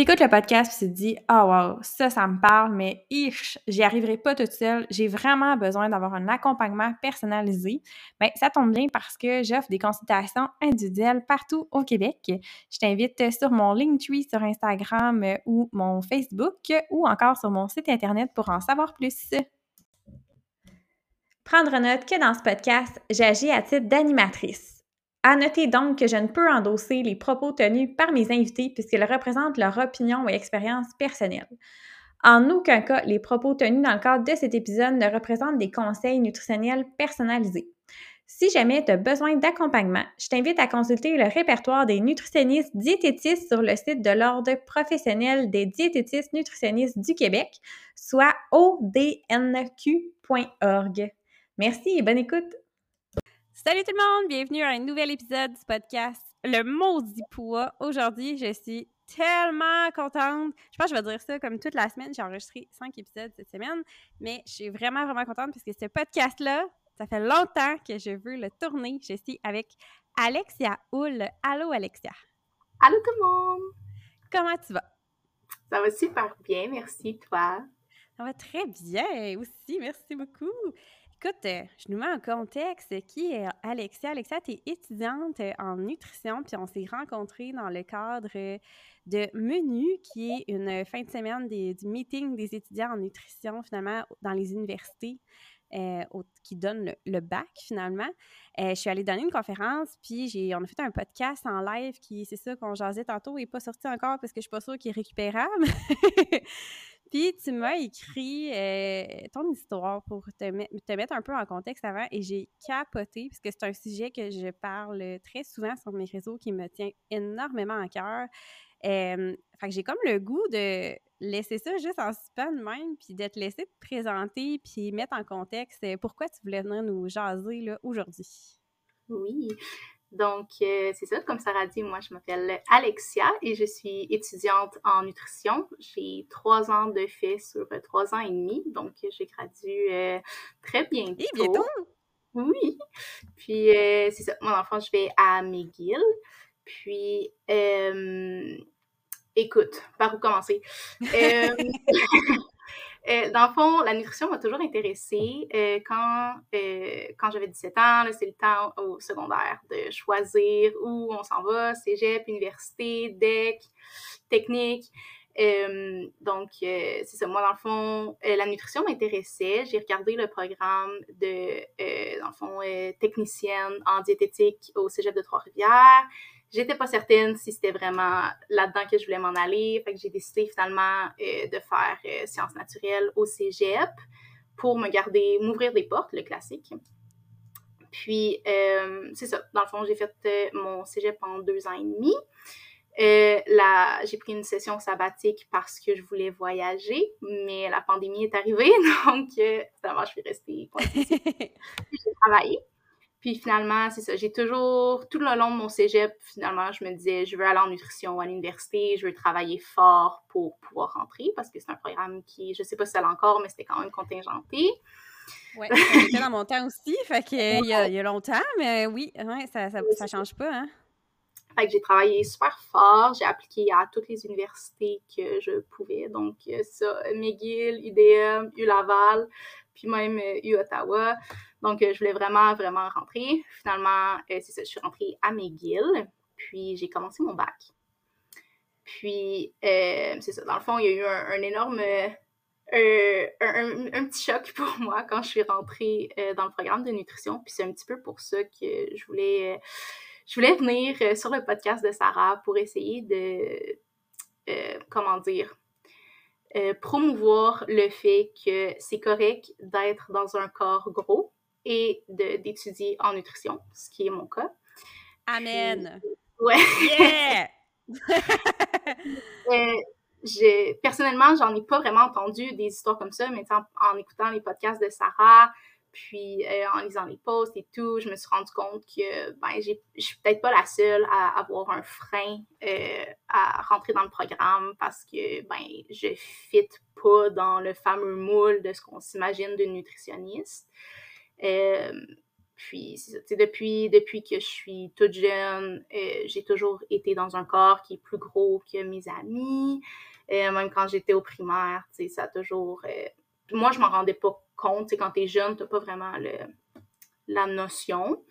T'écoutes le podcast et tu te dis Ah oh, wow, ça, ça me parle, mais ich, j'y arriverai pas toute seule. J'ai vraiment besoin d'avoir un accompagnement personnalisé. Bien, ça tombe bien parce que j'offre des consultations individuelles partout au Québec. Je t'invite sur mon Linktree sur Instagram ou mon Facebook ou encore sur mon site Internet pour en savoir plus. Prendre note que dans ce podcast, j'agis à titre d'animatrice. À noter donc que je ne peux endosser les propos tenus par mes invités puisqu'ils représentent leur opinion et expérience personnelle. En aucun cas, les propos tenus dans le cadre de cet épisode ne représentent des conseils nutritionnels personnalisés. Si jamais tu as besoin d'accompagnement, je t'invite à consulter le répertoire des nutritionnistes diététistes sur le site de l'Ordre professionnel des diététistes nutritionnistes du Québec, soit odnq.org. Merci et bonne écoute! Salut tout le monde, bienvenue à un nouvel épisode du podcast Le Maudit Poids. Aujourd'hui, je suis tellement contente. Je pense que je vais dire ça comme toute la semaine. J'ai enregistré cinq épisodes cette semaine, mais je suis vraiment, vraiment contente parce que ce podcast-là, ça fait longtemps que je veux le tourner. Je suis avec Alexia Hull. Allô, Alexia. Allô tout le monde. Comment tu vas? Ça va super bien, merci, toi. Ça va très bien aussi, merci beaucoup. Écoute, euh, je nous mets en contexte. Qui est Alexia? Alexia, tu es étudiante euh, en nutrition, puis on s'est rencontrés dans le cadre de Menu, qui est une fin de semaine du meeting des étudiants en nutrition, finalement, dans les universités. Euh, qui donnent le, bac finalement. je suis allée donner une conférence, puis j'ai, on a fait un podcast en live qui, c'est ça qu'on jasait tantôt, n'est pas sorti encore parce que je suis pas sûre qu'il est récupérable. Puis tu m'as écrit euh, ton histoire pour te, mettre un peu en contexte avant et j'ai capoté parce que c'est un sujet que je parle très souvent sur mes réseaux qui me tient énormément à cœur. Euh, fait que j'ai comme le goût de laisser ça juste en suspens même, puis de te laisser te présenter, puis mettre en contexte euh, pourquoi tu voulais venir nous jaser là, aujourd'hui. Oui. Donc, euh, c'est ça, comme Sarah dit, moi, je m'appelle Alexia et je suis étudiante en nutrition. J'ai trois ans de fait sur euh, trois ans et demi, donc j'ai gradué euh, très bientôt. Et bientôt? Oui. Puis, c'est ça, mon enfant, je vais à McGill. Puis, écoute, par où commencer? Euh, dans le fond, la nutrition m'a toujours intéressée. Euh, quand euh, quand j'avais 17 ans, c'est le temps au secondaire de choisir où on s'en va, cégep, université, DEC, technique. donc, c'est ça. Moi, dans le fond, la nutrition m'intéressait. J'ai regardé le programme de, dans le fond, technicienne en diététique au cégep de Trois-Rivières j'étais pas certaine si c'était vraiment là-dedans que je voulais m'en aller. Fait que j'ai décidé finalement euh, de faire euh, sciences naturelles au cégep pour me garder, m'ouvrir des portes, le classique. Puis, euh, c'est ça. Dans le fond, j'ai fait mon cégep en deux ans et demi. là, j'ai pris une session sabbatique parce que je voulais voyager, mais la pandémie est arrivée, donc finalement, je suis restée. j'ai travaillé. Puis finalement, c'est ça. J'ai toujours, tout le long de mon cégep, finalement, je me disais, je veux aller en nutrition à l'université, je veux travailler fort pour pouvoir rentrer parce que c'est un programme qui, je sais pas si c'est encore, mais c'était quand même contingenté. Oui, c'était dans mon temps aussi, fait qu'il y, a, il y a longtemps, mais oui, ça, ça, ça change pas, hein. Fait que j'ai travaillé super fort, j'ai appliqué à toutes les universités que je pouvais, donc ça, McGill, UDM, U-Laval, puis même U-Ottawa. Donc, euh, je voulais vraiment, vraiment rentrer. Finalement, euh, c'est ça, je suis rentrée à McGill, puis j'ai commencé mon bac. Puis, euh, c'est ça, dans le fond, il y a eu un, énorme, un, petit choc pour moi quand je suis rentrée dans le programme de nutrition. Puis c'est un petit peu pour ça que je voulais, je voulais venir sur le podcast de Sarah pour essayer de, comment dire, promouvoir le fait que c'est correct d'être dans un corps gros, et d'étudier en nutrition, ce qui est mon cas. Amen. ouais. Yeah! euh, personnellement, j'en ai pas vraiment entendu des histoires comme ça, mais en, en écoutant les podcasts de Sarah, puis euh, en lisant les posts et tout, je me suis rendu compte que ben, je suis peut-être pas la seule à avoir un frein euh, à rentrer dans le programme parce que ben, je fit pas dans le fameux moule de ce qu'on s'imagine d'une nutritionniste. Euh, puis, depuis, depuis que je suis toute jeune, j'ai toujours été dans un corps qui est plus gros que mes amis. même quand j'étais au primaire, ça a toujours... moi, je m'en rendais pas compte. quand tu es jeune, tu n'as pas vraiment le, la notion.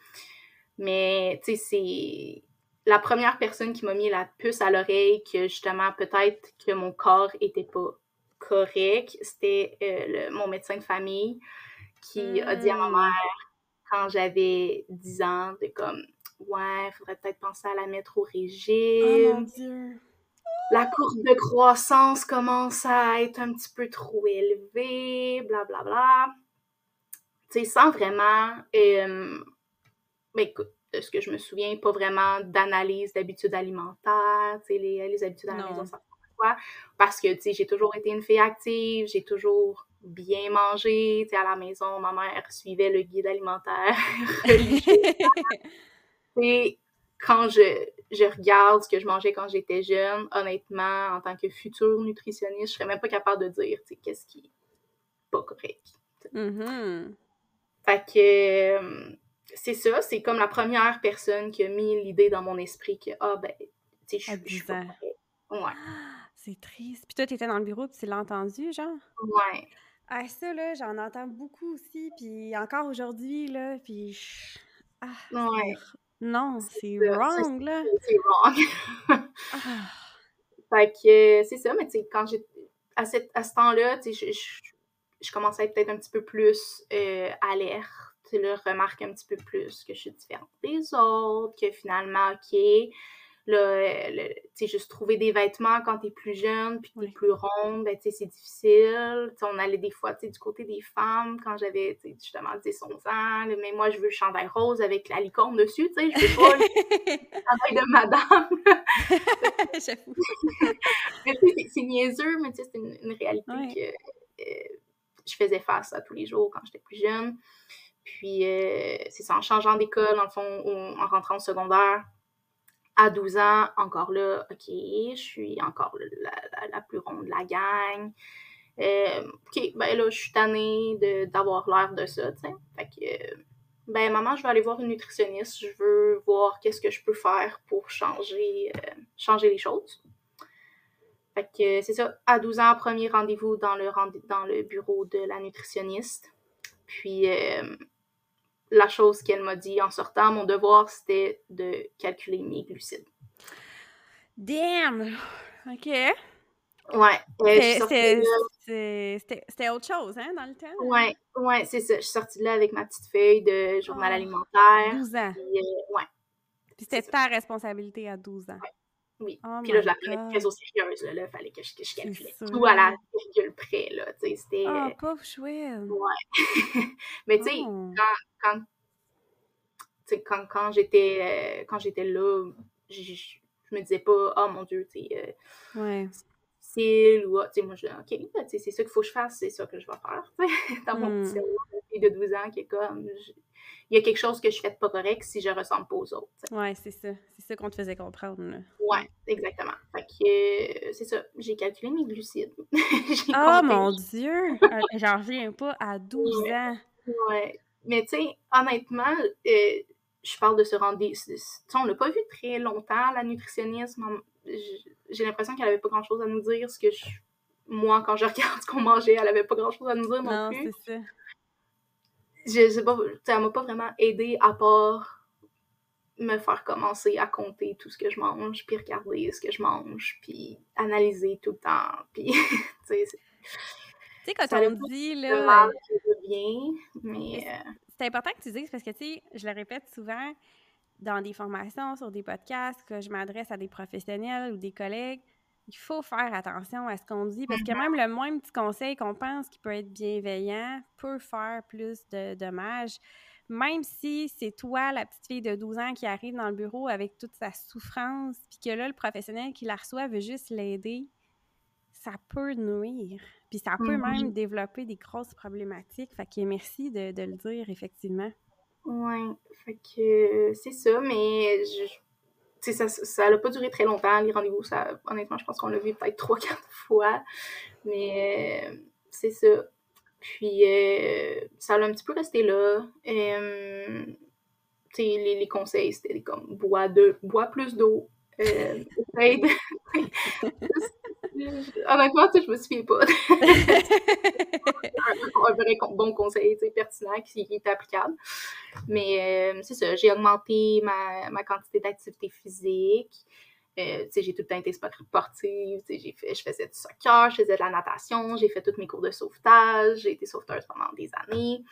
Mais c'est la première personne qui m'a mis la puce à l'oreille que justement, peut-être que mon corps était pas correct. C'était euh, mon médecin de famille qui a dit à ma hmm. mère quand j'avais 10 ans de comme ouais, il faudrait peut-être penser à la mettre au régime. Oh mon Dieu. La courbe de croissance commence à être un petit peu trop élevée, blablabla. Bla, bla. Tu sais, sans vraiment. Euh, ben, écoute, de ce que je me souviens, pas vraiment d'analyse d'habitudes alimentaires, tu sais, les, les, habitudes à la maison, ça quoi? Parce que, tu sais, j'ai toujours été une fille active, j'ai toujours bien mangé, tu sais, à la maison, ma mère suivait le guide alimentaire Et quand je, je regarde ce que je mangeais quand j'étais jeune, honnêtement, en tant que future nutritionniste, je serais même pas capable de dire, tu sais, qu'est-ce qui est pas correct. Mm-hmm. Fait que euh, c'est ça, c'est comme la première personne qui a mis l'idée dans mon esprit que, ah ben, tu sais, je suis pas Ouais. C'est triste. Puis toi, t'étais dans le bureau, puis tu l'as entendu, genre? Ouais. Ah, ça, là, j'en entends beaucoup aussi, puis encore aujourd'hui, là, puis... Ah, ouais. Non, c'est wrong, là. C'est wrong. ah. Fait que c'est ça, mais tu sais, quand j'ai... À, à ce temps-là, tu sais, je, je, commençais à être peut-être un petit peu plus euh, alerte, là, remarque un petit peu plus que je suis différente des autres, que finalement, OK, Là, tu juste trouver des vêtements quand t'es plus jeune, puis t'es plus ronde, ben, tu sais, c'est difficile. on allait des fois, tu sais, du côté des femmes, quand j'avais, justement 10, 11 ans, mais moi, je veux le chandail rose avec la licorne dessus, tu sais, je veux pas le chandail de madame. J'avoue. c'est niaiseux, mais tu sais, c'est une, réalité que euh, je faisais face à tous les jours quand j'étais plus jeune. Puis, euh, c'est ça, en changeant d'école, en fond, en rentrant au secondaire, à 12 ans, encore là, OK, je suis encore la, plus ronde de la gang. Euh, OK, ben là, je suis tannée d'avoir l'air de ça, tu sais. Fait que, ben maman, je vais aller voir une nutritionniste. Je veux voir qu'est-ce que je peux faire pour changer, euh, changer les choses. Fait que c'est ça, à 12 ans, premier rendez-vous dans le, dans le bureau de la nutritionniste. Puis, euh, la chose qu'elle m'a dit en sortant, mon devoir, c'était de calculer mes glucides. Damn! OK. Ouais. C'était autre chose, hein, dans le temps? Ouais, ouais, c'est ça. Je suis sortie de là avec ma petite feuille de journal oh, alimentaire. 12 ans. Puis, euh, ouais. Puis c'était ta responsabilité à 12 ans. Oui. Oh puis là, je la prenais très au sérieux. Là, il fallait que je, que je calculais tout à la virgule près. Là, c'était, oh, pauvre chouette! Ouais. Mais tu sais, oh. quand, quand, quand, quand j'étais euh, quand j'étais là, je, je me disais pas, oh mon Dieu, tu sais, euh, ouais. c'est ou, tu sais, moi, je dis, OK, c'est ça qu'il faut que je fasse, c'est ça que je vais faire, dans mon petit hmm. cerveau de 12 ans qui est comme, il y a quelque chose que je fais de pas correct si je ressemble pas aux autres. Ouais, c'est ça. C'est ça qu'on te faisait comprendre. Là. Ouais, exactement. Fait que, euh, c'est ça. J'ai calculé mes glucides. oh mon Dieu! Euh, j'en reviens pas à 12 ans. Ouais. Mais tu sais, honnêtement, euh, je parle de ce rendez-vous. On l'a pas vu très longtemps, la nutritionniste. J'ai l'impression qu'elle avait pas grand-chose à nous dire. Ce que moi, quand je regarde ce qu'on mangeait, elle avait pas grand-chose à nous dire non, non plus. C'est ça je sais pas, ça m'a pas vraiment aidé à part me faire commencer à compter tout ce que je mange, puis regarder ce que je mange, puis analyser tout le temps, puis, tu sais, quand on dit, là... Bien, mais... Euh, c'est important que tu dises, parce que, tu sais, je le répète souvent dans des formations, sur des podcasts, que je m'adresse à des professionnels ou des collègues, il faut faire attention à ce qu'on dit parce que même le moins petit conseil qu'on pense qui peut être bienveillant peut faire plus de dommages. même si c'est toi, la petite fille de 12 ans, qui arrive dans le bureau avec toute sa souffrance, puis que là, le professionnel qui la reçoit veut juste l'aider, ça peut nuire. Puis ça peut Mhm. même développer des grosses problématiques. Fait que merci de, de le dire, effectivement. Ouais, fait que euh, c'est ça, mais je, ça ça n'a pas duré très longtemps, les rendez-vous. Ça, honnêtement, je pense qu'on l'a vu peut-être trois, quatre fois. Mais euh, c'est ça. Puis euh, ça a un petit peu resté là. Euh, les, les conseils, c'était comme bois, de, bois plus d'eau. Honnêtement, tu sais, je me souviens pas. un, vrai bon conseil, pertinent, qui, est applicable. Mais euh, c'est ça, j'ai augmenté ma, ma quantité d'activité physique. Euh, j'ai tout le temps été sportive. J'ai fait, je faisais du soccer, je faisais de la natation, j'ai fait tous mes cours de sauvetage, j'ai été sauveteuse pendant des années.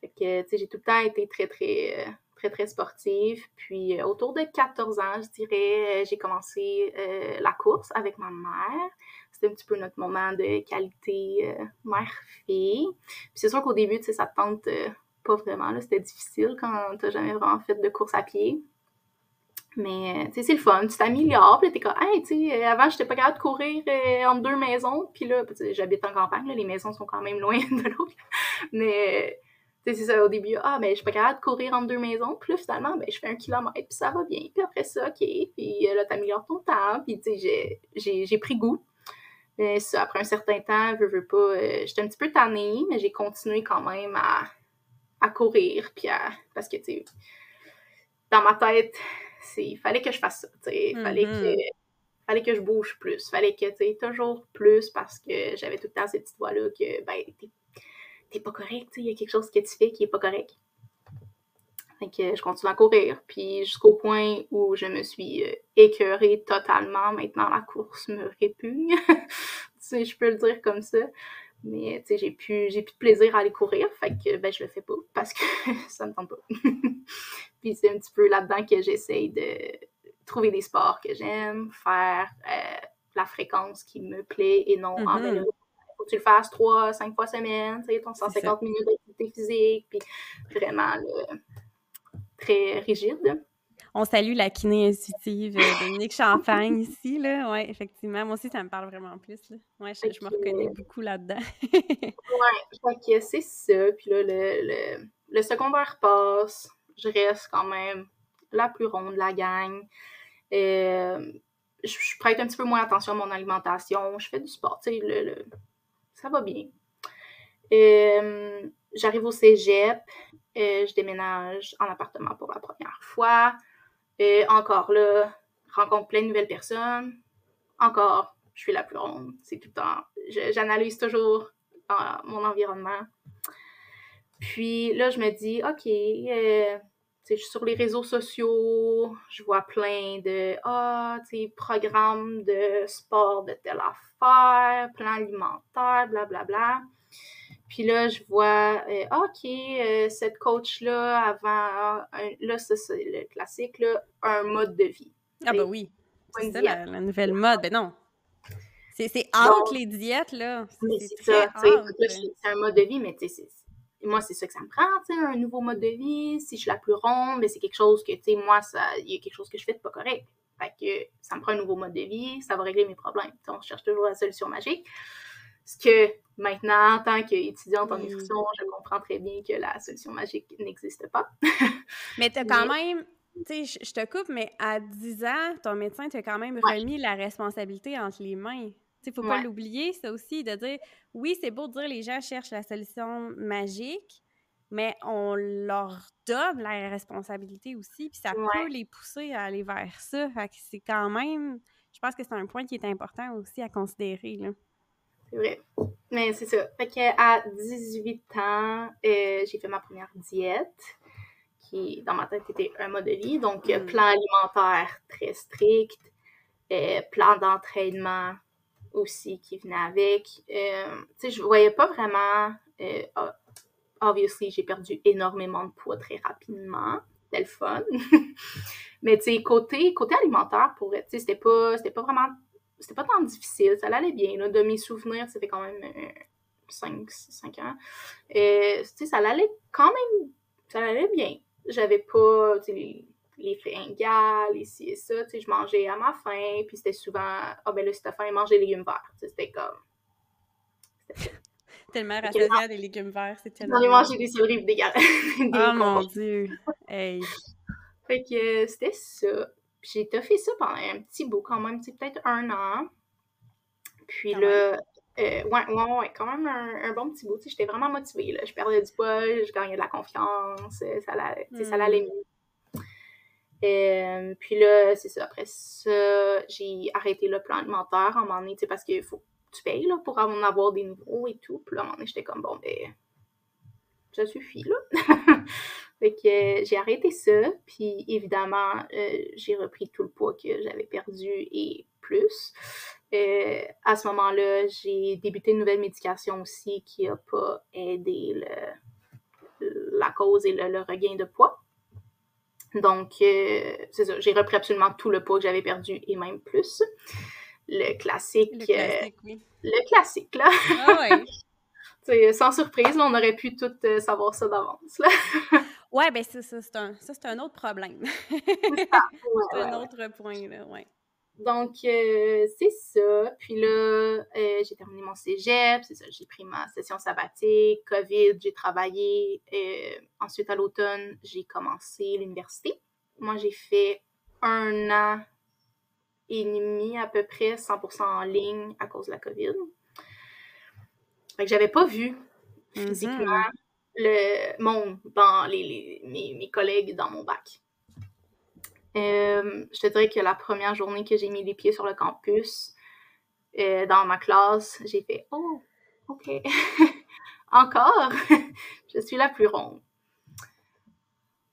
Fait que, j'ai tout le temps été très, très, euh, très, très sportive. Puis, euh, autour de 14 ans, je dirais, euh, j'ai commencé euh, la course avec ma mère. C'était un petit peu notre moment de qualité mère-fille. Puis, c'est sûr qu'au début, tu sais, ça te tente pas vraiment. là. C'était difficile quand t'as jamais vraiment fait de course à pied. Mais, tu sais, c'est le fun. Tu t'améliores. Puis t'es comme, hey, tu sais, avant, j'étais pas capable de courir euh, entre deux maisons. Puis là, j'habite en campagne, les maisons sont quand même loin de l'autre. Mais, tu sais, c'est ça, au début, ah, ben, je suis pas capable de courir entre deux maisons. Puis là, finalement, ben, je fais un kilomètre, puis ça va bien. Puis après ça, OK. Puis euh, là, t'améliores ton temps. Puis, tu sais, j'ai- pris goût. Mais ça, après un certain temps, veux, veux pas, euh, j'étais un petit peu tannée, mais j'ai continué quand même à, à courir. Puis à, parce que, tu sais, dans ma tête, il fallait que je fasse ça. Tu sais, il fallait Mhm. que fallait que je bouge plus. Fallait que, tu sais, toujours plus parce que j'avais tout le temps cette petite voix-là que, ben, t'es, t'es pas correct, il y a quelque chose que tu fais qui est pas correct. Fait que je continue à courir, puis jusqu'au point où je me suis euh, écœurée totalement. Maintenant, la course me répugne. tu sais, je peux le dire comme ça. Mais, tu sais, j'ai plus, j'ai plus de plaisir à aller courir, fait que, ben, je le fais pas parce que ça me tente pas. puis c'est un petit peu là-dedans que j'essaye de trouver des sports que j'aime, faire euh, la fréquence qui me plaît et non en Mhm. vélo. Tu le fasses trois, cinq fois semaine, tu sais, ton 150 minutes d'activité physique, puis vraiment là, très rigide. On salue la kiné intuitive euh, Dominique Champagne ici, là. Ouais, effectivement. Moi aussi, ça me parle vraiment plus, là. Ouais, je, je me reconnais beaucoup là-dedans. Que c'est ça. Puis là, le, le, le secondaire passe. Je reste quand même la plus ronde de la gang. Euh, je, je prête un petit peu moins attention à mon alimentation. Je fais du sport. Tu sais, le, le- ça va bien. Euh, J'arrive au cégep. Euh, je déménage en appartement pour la première fois. Et encore là, rencontre plein de nouvelles personnes. Encore, je suis la plus ronde. C'est tout le temps. J'analyse toujours euh, mon environnement. Puis là, je me dis, OK, euh, je suis sur les réseaux sociaux, je vois plein de ah, sais, programmes de sport de telle affaire, plan alimentaire, blablabla. Bla, bla. Puis là, je vois, euh, OK, euh, cette coach-là, avant, un- là, c'est le classique, là, un mode de vie. Ah, bah oui. C'est ça, la, la nouvelle mode. Ben non. C'est out, les diètes, là. C'est ça, c'est c'est un mode de vie, mais tu sais, moi, c'est ça que ça me prend, tu sais, un nouveau mode de vie. Si je suis la plus ronde, mais c'est quelque chose que, tu sais, moi, il y a quelque chose que je fais de pas correct. Fait que ça me prend un nouveau mode de vie, ça va régler mes problèmes. Tu sais, on cherche toujours la solution magique. Ce que maintenant, en tant qu'étudiante en Oui. nutrition, je comprends très bien que la solution magique n'existe pas. Mais t'as quand Mais- même, tu sais, je- je te coupe, mais à 10 ans, ton médecin t'a quand même Ouais. remis la responsabilité entre les mains. Tu sais, faut pas l'oublier, ça aussi, de dire, oui, c'est beau de dire les gens cherchent la solution magique, mais on leur donne la responsabilité aussi, puis ça Ouais. peut les pousser à aller vers ça. Fait que c'est quand même, je pense que c'est un point qui est important aussi à considérer, là. C'est vrai. Mais c'est ça. Fait que à 18 ans, euh, j'ai fait ma première diète, qui, dans ma tête, était un mode de vie. Donc, euh, Mm. plan alimentaire très strict, euh, plan d'entraînement aussi qui venait avec. Euh, tu sais, je voyais pas vraiment... euh, obviously, j'ai perdu énormément de poids très rapidement. C'était le fun. Mais tu sais, côté, côté alimentaire, pour sais, c'était pas, c'était pas vraiment c'était pas tant difficile, ça allait bien, là, de mes souvenirs, ça fait quand même 5, 5 ans. Euh, tu sais, ça allait quand même ça allait bien. J'avais pas les, les fringales, ici et ça. Je mangeais à ma faim, puis c'était souvent Ah oh, ben là, si t'as faim, mange des légumes verts. C'était comme. tellement rassasié à des légumes verts, c'est tellement. J'en ai mangé des céleri des gars. oh mon dieu! Hey! Fait que c'était ça. J'ai fait ça pendant un petit bout quand même, peut-être un an. Puis là, euh, ouais, ouais, ouais, quand même un, bon petit bout. J'étais vraiment motivée. Là. Je perdais du poids, je gagnais de la confiance, euh, ça, allait, ça hmm. allait mieux. Euh, puis là, c'est ça. Après ça, j'ai arrêté le plan alimentaire à un moment donné, parce qu'il faut que tu payes là, pour en avoir des nouveaux et tout. Puis là, à un moment donné, j'étais comme, bon, ben, ça suffit, là. fait que j'ai arrêté ça. Puis évidemment, j'ai repris tout le poids que j'avais perdu et plus. Euh, à ce moment-là, j'ai débuté une nouvelle médication aussi qui n'a pas aidé la cause et le, regain de poids. Donc, euh, c'est ça, j'ai repris absolument tout le poids que j'avais perdu et même plus. Le classique. Le euh, classique, oui. Le classique, là. Ah ouais. sans surprise, on aurait pu tout savoir ça d'avance. ouais, ben ça, c'est un, un, autre problème. c'est un autre point, là, ouais. Donc, euh, c'est ça. Puis là, euh, j'ai terminé mon cégep, c'est ça, j'ai pris ma session sabbatique, COVID, j'ai travaillé. Euh, ensuite, à l'automne, j'ai commencé l'université. Moi, j'ai fait un an et demi à peu près, 100% en ligne à cause de la COVID. Fait que j'avais pas vu mm-hmm. physiquement le monde dans les, mes collègues dans mon bac. Euh, je te dirais que la première journée que j'ai mis les pieds sur le campus, euh, dans ma classe, j'ai fait Oh, OK. Encore, je suis la plus ronde.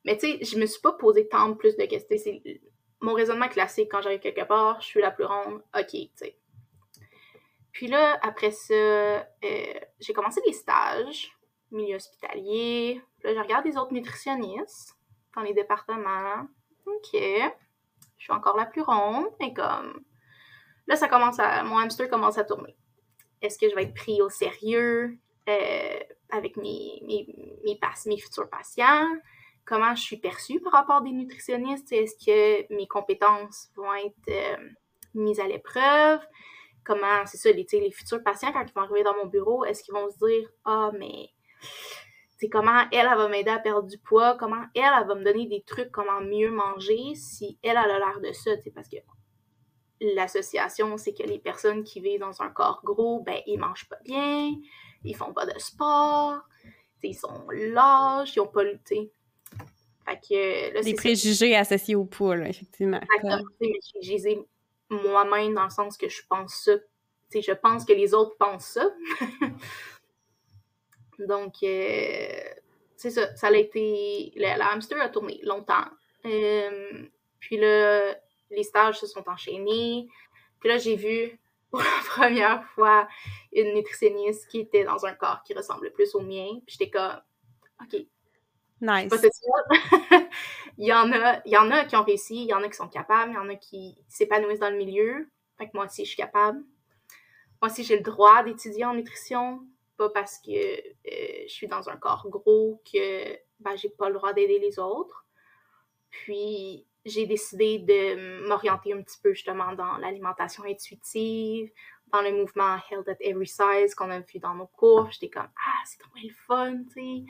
Mais tu sais, je me suis pas posé tant plus de questions. C'est mon raisonnement classique quand j'arrive quelque part, je suis la plus ronde, OK, tu sais. Puis là, après ça, euh, j'ai commencé des stages, milieu hospitalier. Puis là, je regarde les autres nutritionnistes dans les départements. OK. Je suis encore la plus ronde, mais comme. Là, ça commence à. Mon hamster commence à tourner. Est-ce que je vais être pris au sérieux euh, avec mes, mes, mes, futurs patients? Comment je suis perçue par rapport des nutritionnistes? Est-ce que mes compétences vont être euh, mises à l'épreuve? Comment, c'est ça, les, les futurs patients, quand ils vont arriver dans mon bureau, est-ce qu'ils vont se dire Ah, mais c'est comment elle, elle va m'aider à perdre du poids, comment elle, elle va me donner des trucs, comment mieux manger si elle, elle a l'air de ça, parce que l'association, c'est que les personnes qui vivent dans un corps gros, ben, ils mangent pas bien, ils font pas de sport, ils sont lâches, ils ont pas lutté. Fait que, là, Des préjugés associés au poids, là, effectivement. j'ai moi-même dans le sens que je pense ça. je pense que les autres pensent ça. Donc, euh, c'est ça. Ça a été. Le, hamster a tourné longtemps. Euh, puis là, les stages se sont enchaînés. Puis là, j'ai vu pour la première fois une nutritionniste qui était dans un corps qui ressemblait plus au mien. Puis j'étais comme, OK. Nice. il, y en a, il y en a qui ont réussi, il y en a qui sont capables, il y en a qui s'épanouissent dans le milieu. Fait que moi aussi, je suis capable. Moi aussi, j'ai le droit d'étudier en nutrition pas parce que euh, je suis dans un corps gros que ben, j'ai pas le droit d'aider les autres. Puis j'ai décidé de m'orienter un petit peu justement dans l'alimentation intuitive, dans le mouvement Health at Every Size qu'on a vu dans nos cours. J'étais comme Ah, c'est trop le fun, tu sais.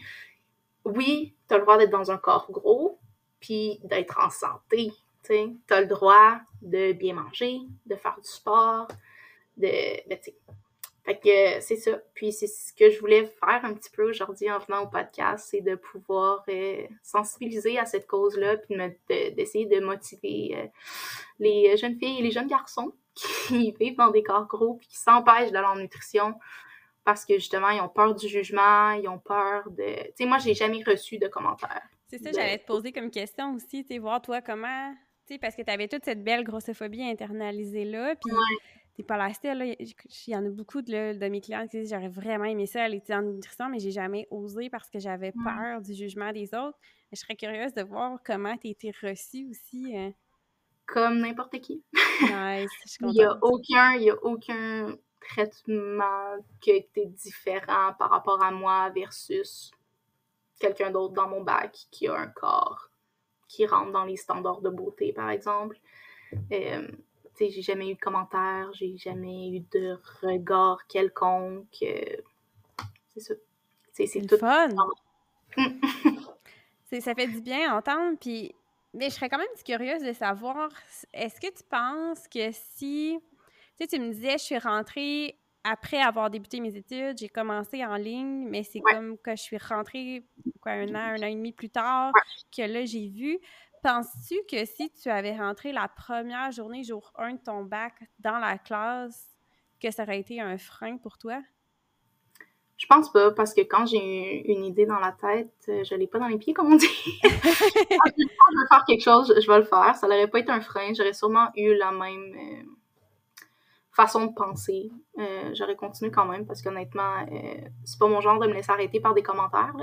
Oui, tu as le droit d'être dans un corps gros, puis d'être en santé. Tu as le droit de bien manger, de faire du sport, de, ben, fait que c'est ça. Puis c'est ce que je voulais faire un petit peu aujourd'hui en venant au podcast, c'est de pouvoir euh, sensibiliser à cette cause-là, puis d'essayer de, motiver euh, les jeunes filles et les jeunes garçons qui vivent dans des corps gros puis qui s'empêchent de leur nutrition parce que justement, ils ont peur du jugement, ils ont peur de. Tu sais, moi, j'ai jamais reçu de commentaires. C'est ça, j'allais te poser comme question aussi, tu sais, voir toi comment. Tu sais, parce que tu avais toute cette belle grossophobie internalisée là, puis pas la là. Il y en a beaucoup de, de mes clients qui disent j'aurais vraiment aimé ça aller en nutrition, mais j'ai jamais osé parce que j'avais peur du jugement des autres. Je serais curieuse de voir comment tu été reçue aussi. Hein. Comme n'importe qui. Nice, il n'y a aucun, il y a aucun traitement qui a été différent par rapport à moi versus quelqu'un d'autre dans mon bac qui a un corps qui rentre dans les standards de beauté, par exemple. Euh, j'ai jamais eu de commentaires, j'ai jamais eu de regard quelconque. Euh, c'est ça. C'est tout. fun! ça fait du bien à entendre, puis... Mais je serais quand même curieuse de savoir, est-ce que tu penses que si... Tu sais, tu me disais, je suis rentrée après avoir débuté mes études, j'ai commencé en ligne, mais c'est comme que je suis rentrée quoi, un an, un an et demi plus tard que là, j'ai vu. Penses-tu que si tu avais rentré la première journée, jour 1 de ton bac, dans la classe, que ça aurait été un frein pour toi? Je pense pas, parce que quand j'ai une idée dans la tête, euh, je l'ai pas dans les pieds, comme on dit. quand je veux faire quelque chose, je vais le faire. Ça n'aurait pas été un frein. J'aurais sûrement eu la même euh, façon de penser. Euh, j'aurais continué quand même, parce qu'honnêtement, c'est pas mon genre de me laisser arrêter par des commentaires.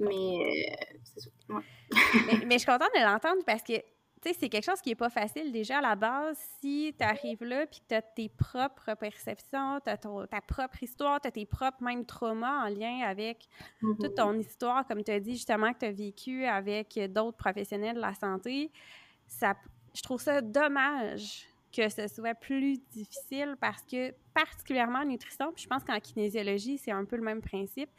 Mais c'est ça. mais, je suis contente de l'entendre parce que tu sais, c'est quelque chose qui n'est pas facile déjà à la base. Si tu arrives là puis que tu as tes propres perceptions, tu as ta propre histoire, tu as tes propres même traumas en lien avec toute mm-hmm. ton histoire, comme tu as dit justement que tu as vécu avec d'autres professionnels de la santé, ça, je trouve ça dommage que ce soit plus difficile parce que, particulièrement en nutrition, puis je pense qu'en kinésiologie, c'est un peu le même principe,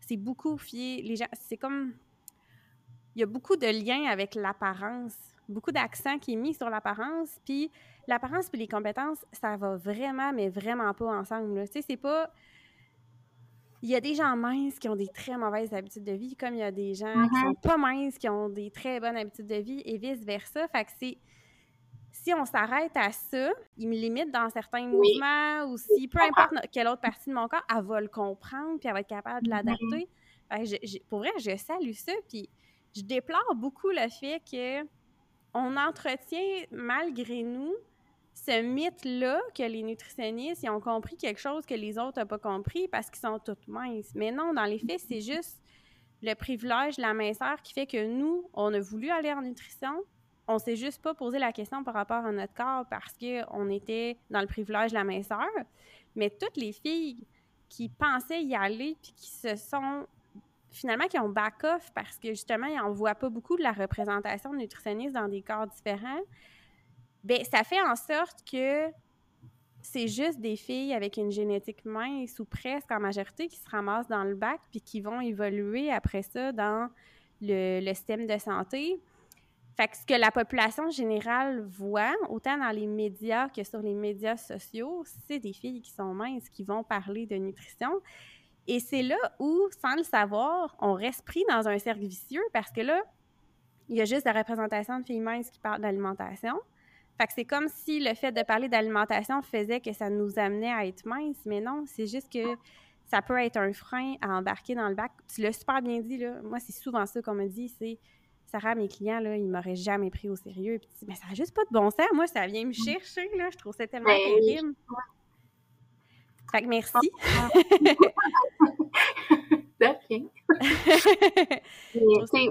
c'est beaucoup fier. Les gens, c'est comme il y a beaucoup de liens avec l'apparence, beaucoup d'accent qui est mis sur l'apparence, puis l'apparence puis les compétences, ça va vraiment, mais vraiment pas ensemble. Tu sais, c'est pas... Il y a des gens minces qui ont des très mauvaises habitudes de vie, comme il y a des gens qui sont mm-hmm. pas minces qui ont des très bonnes habitudes de vie, et vice-versa. Fait que c'est... Si on s'arrête à ça, il me limite dans certains mouvements, ou si, peu importe quelle autre partie de mon corps, elle va le comprendre, puis elle va être capable de mm-hmm. l'adapter. pour vrai, je salue ça, puis je déplore beaucoup le fait que on entretient malgré nous ce mythe-là que les nutritionnistes ils ont compris quelque chose que les autres n'ont pas compris parce qu'ils sont toutes minces. Mais non, dans les faits, c'est juste le privilège de la minceur qui fait que nous, on a voulu aller en nutrition. On s'est juste pas posé la question par rapport à notre corps parce qu'on était dans le privilège de la minceur. Mais toutes les filles qui pensaient y aller puis qui se sont finalement, qui ont back-off parce que justement, ils n'en voient pas beaucoup de la représentation nutritionniste dans des corps différents, bien, ça fait en sorte que c'est juste des filles avec une génétique mince ou presque en majorité qui se ramassent dans le bac puis qui vont évoluer après ça dans le, le système de santé. Fait que ce que la population générale voit, autant dans les médias que sur les médias sociaux, c'est des filles qui sont minces qui vont parler de nutrition. Et c'est là où, sans le savoir, on reste pris dans un cercle vicieux parce que là, il y a juste la représentation de filles minces qui parlent d'alimentation. Fait que c'est comme si le fait de parler d'alimentation faisait que ça nous amenait à être minces, mais non, c'est juste que ça peut être un frein à embarquer dans le bac. Tu l'as super bien dit, là. Moi, c'est souvent ça qu'on me dit, c'est Sarah, mes clients, là, ils m'auraient jamais pris au sérieux. Puis, mais ça n'a juste pas de bon sens. Moi, ça vient me mm. chercher, là. Je trouve ça tellement ben terrible. Fait que merci.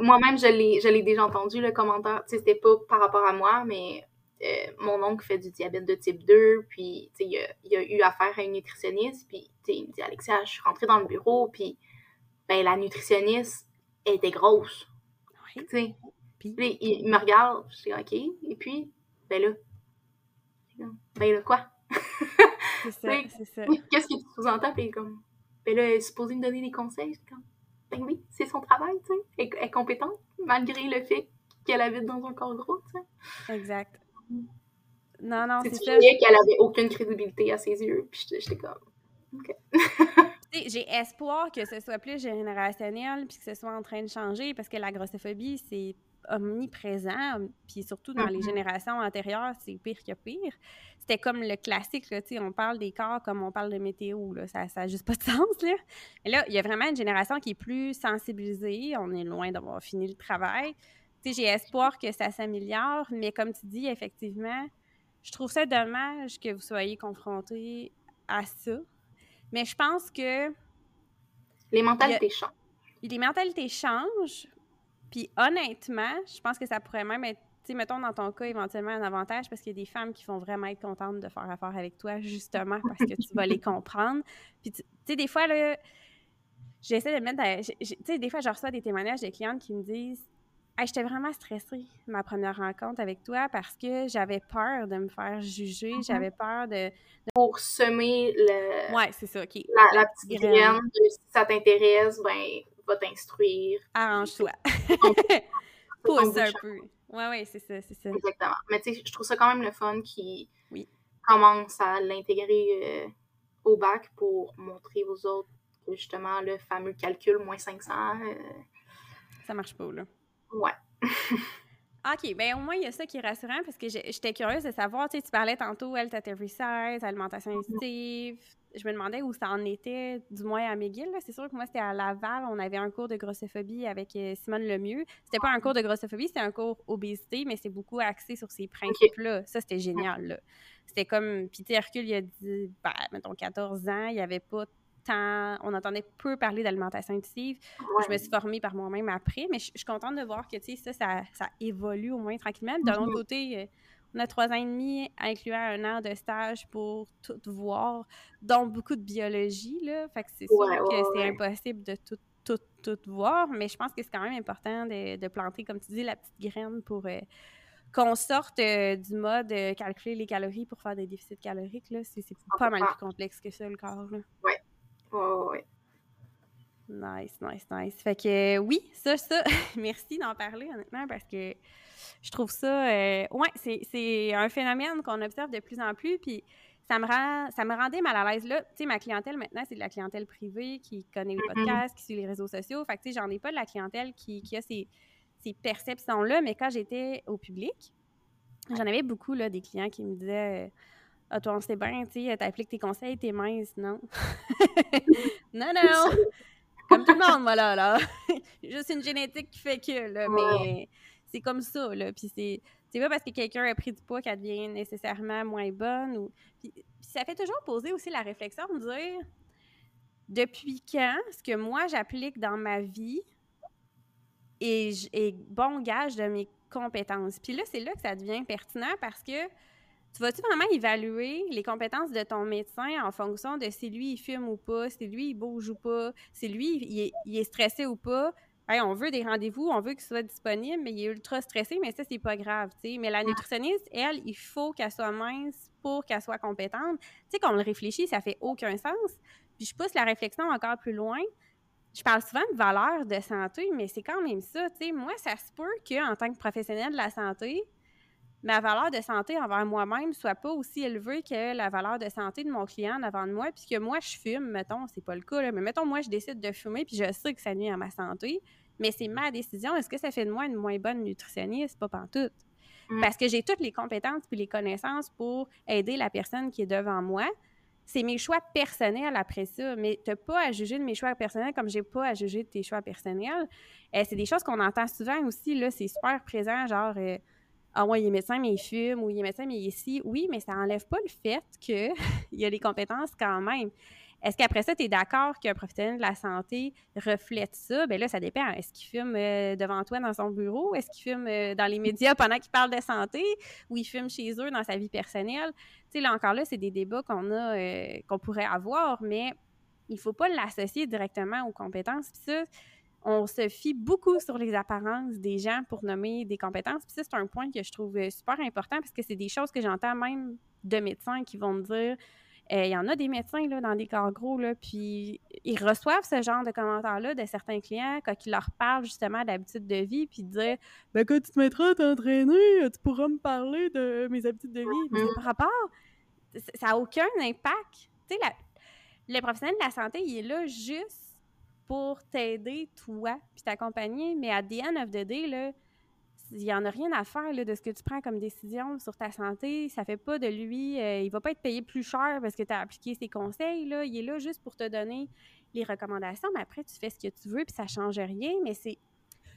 Moi-même, je l'ai déjà entendu, le commentaire. C'était pas par rapport à moi, mais euh, mon oncle fait du diabète de type 2, puis il a, il a eu affaire à une nutritionniste, puis il me dit Alexia, je suis rentrée dans le bureau, puis ben, la nutritionniste était grosse. Oui. Puis, il, me regarde, je dis OK, et puis, ben là, ben là, quoi? C'est ça, c'est ça. Qu'est-ce que tu sous-entends? Puis comme, ben là, elle est supposée me donner des conseils. Comme, ben oui, c'est son travail, tu sais. Elle, est compétente, malgré le fait qu'elle habite dans un corps gros, tu sais. Exact. Non, non, c'est ça. qu'elle avait aucune crédibilité à ses yeux, puis j'étais comme, OK. j'ai espoir que ce soit plus générationnel puis que ce soit en train de changer parce que la grossophobie, c'est omniprésent, puis surtout dans les mm-hmm. générations antérieures, c'est pire que pire. C'était comme le classique, là, on parle des corps comme on parle de météo, là, ça n'a juste pas de sens. Là. Mais là, il y a vraiment une génération qui est plus sensibilisée, on est loin d'avoir fini le travail. J'ai espoir que ça s'améliore, mais comme tu dis, effectivement, je trouve ça dommage que vous soyez confrontés à ça. Mais je pense que... Les mentalités changent. Les mentalités changent, puis honnêtement, je pense que ça pourrait même être, tu sais, mettons dans ton cas, éventuellement un avantage parce qu'il y a des femmes qui vont vraiment être contentes de faire affaire avec toi, justement parce que tu vas les comprendre. Puis, tu sais, des fois, là, j'essaie de mettre. Tu sais, des fois, je reçois des témoignages de clientes qui me disent J'étais vraiment stressée, ma première rencontre avec toi, parce que j'avais peur de me faire juger, mm-hmm. j'avais peur de, Pour semer le... Ouais, c'est ça, OK. La, petite graine, si ça t'intéresse, ben, va t'instruire. Arrange-toi. Pousse un peu. Ouais, ouais, c'est ça, c'est ça. Exactement. Mais tu sais, je trouve ça quand même le fun qui oui. commence à l'intégrer euh, au bac pour montrer aux autres que justement le fameux calcul moins 500... Euh, ça marche pas, là. Ouais. OK, bien au moins, il y a ça qui est rassurant parce que j'étais curieuse de savoir, tu sais, tu parlais tantôt, elle, at every size, alimentation mm-hmm. intuitive. Je me demandais où ça en était, du moins à McGill. C'est sûr que moi, c'était à Laval. On avait un cours de grossophobie avec euh, Simone Lemieux. C'était pas un cours de grossophobie, c'était un cours obésité, mais c'est beaucoup axé sur ces principes-là. Ça, c'était génial, là. C'était comme, puis Hercule, il a dit, ben, mettons, 14 ans, il n'y avait pas on entendait peu parler d'alimentation intuitive. Je me suis formée par moi-même après, mais je, suis contente de voir que, ça, ça, évolue au moins tranquillement. D'un autre mm-hmm. côté, euh, on a trois ans et demi, incluant un an de stage pour tout voir, dont beaucoup de biologie, là. Fait que c'est sûr que c'est impossible de tout, tout, tout voir, mais je pense que c'est quand même important de, planter, comme tu dis, la petite graine pour... Euh, qu'on sorte euh, du mode calculer les calories pour faire des déficits caloriques, là, c'est pas mal plus complexe que ça, le corps. Là. Ouais. Nice, nice, nice. Fait que oui, ça, ça, merci d'en parler honnêtement parce que je trouve ça, euh, ouais, c'est un phénomène qu'on observe de plus en plus, puis ça me rend, ça me rendait mal à l'aise là. Tu sais, ma clientèle maintenant, c'est de la clientèle privée qui connaît les mm-hmm. podcasts, qui suit les réseaux sociaux. Fait que tu sais, j'en ai pas de la clientèle qui, qui a ces, ces perceptions-là, mais quand j'étais au public, j'en avais beaucoup là, des clients qui me disaient ah, toi, on sait bien, tu sais, t'appliques tes conseils, t'es mince, non? non, non! Comme tout le monde, moi, là, là. Juste une génétique qui fait que, là, mais c'est comme ça, là. Puis c'est, c'est pas parce que quelqu'un a pris du poids qu'elle devient nécessairement moins bonne. Ou... Puis, ça fait toujours poser aussi la réflexion de dire depuis quand ce que moi j'applique dans ma vie est, est bon gage de mes compétences? Puis là, c'est là que ça devient pertinent parce que tu vas-tu vraiment évaluer les compétences de ton médecin en fonction de si lui, il fume ou pas, si lui, il bouge ou pas, si lui, il est, stressé ou pas? on veut des rendez-vous, on veut qu'il soit disponible, mais il est ultra stressé, mais ça, c'est pas grave, Mais la nutritionniste, elle, il faut qu'elle soit mince pour qu'elle soit compétente. Tu sais, quand on le réfléchit, ça fait aucun sens. Puis je pousse la réflexion encore plus loin. Je parle souvent de valeur de santé, mais c'est quand même ça, tu sais. Moi, ça se peut qu'en tant que professionnel de la santé, ma valeur de santé envers moi-même soit pas aussi élevée que la valeur de santé de mon client devant de moi, puisque moi, je fume, mettons, c'est pas le cas, mais mettons, moi, je décide de fumer, puis je sais que ça nuit à ma santé, mais c'est ma décision. Est-ce que ça fait de moi une moins bonne nutritionniste? Pas pantoute. Mm. Parce que j'ai toutes les compétences puis les connaissances pour aider la personne qui est devant moi. C'est mes choix personnels après ça, mais tu n'as pas à juger de mes choix personnels comme j'ai pas à juger de tes choix personnels. Euh, c'est des choses qu'on entend souvent aussi, là, c'est super présent, genre... Euh, ah ouais, il est médecin, mais il fume, ou il est médecin, mais il est ici. Oui, mais ça n'enlève pas le fait qu'il y a les compétences quand même. Est-ce qu'après ça, tu es d'accord qu'un professionnel de la santé reflète ça? Bien là, ça dépend. Est-ce qu'il fume euh, devant toi dans son bureau? Est-ce qu'il fume euh, dans les médias pendant qu'il parle de santé? Ou il fume chez eux dans sa vie personnelle? Tu sais, là encore, là, c'est des débats qu'on a, euh, qu'on pourrait avoir, mais il ne faut pas l'associer directement aux compétences. Puis ça, on se fie beaucoup sur les apparences des gens pour nommer des compétences. Puis ça, c'est un point que je trouve euh, super important parce que c'est des choses que j'entends même de médecins qui vont me dire euh, il y en a des médecins là, dans des corps gros, là, puis ils reçoivent ce genre de commentaires-là de certains clients quand ils leur parlent justement d'habitudes de vie, puis dire ben, quand tu te mettras à t'entraîner, tu pourras me parler de mes habitudes de vie. Mais par rapport, ça n'a aucun impact. Tu sais, le professionnel de la santé, il est là juste pour t'aider, toi, puis t'accompagner. Mais à the end of the day, là, il n'y en a rien à faire là, de ce que tu prends comme décision sur ta santé. Ça fait pas de lui, euh, il va pas être payé plus cher parce que tu as appliqué ses conseils. Là. Il est là juste pour te donner les recommandations, mais après, tu fais ce que tu veux, puis ça change rien. Mais c'est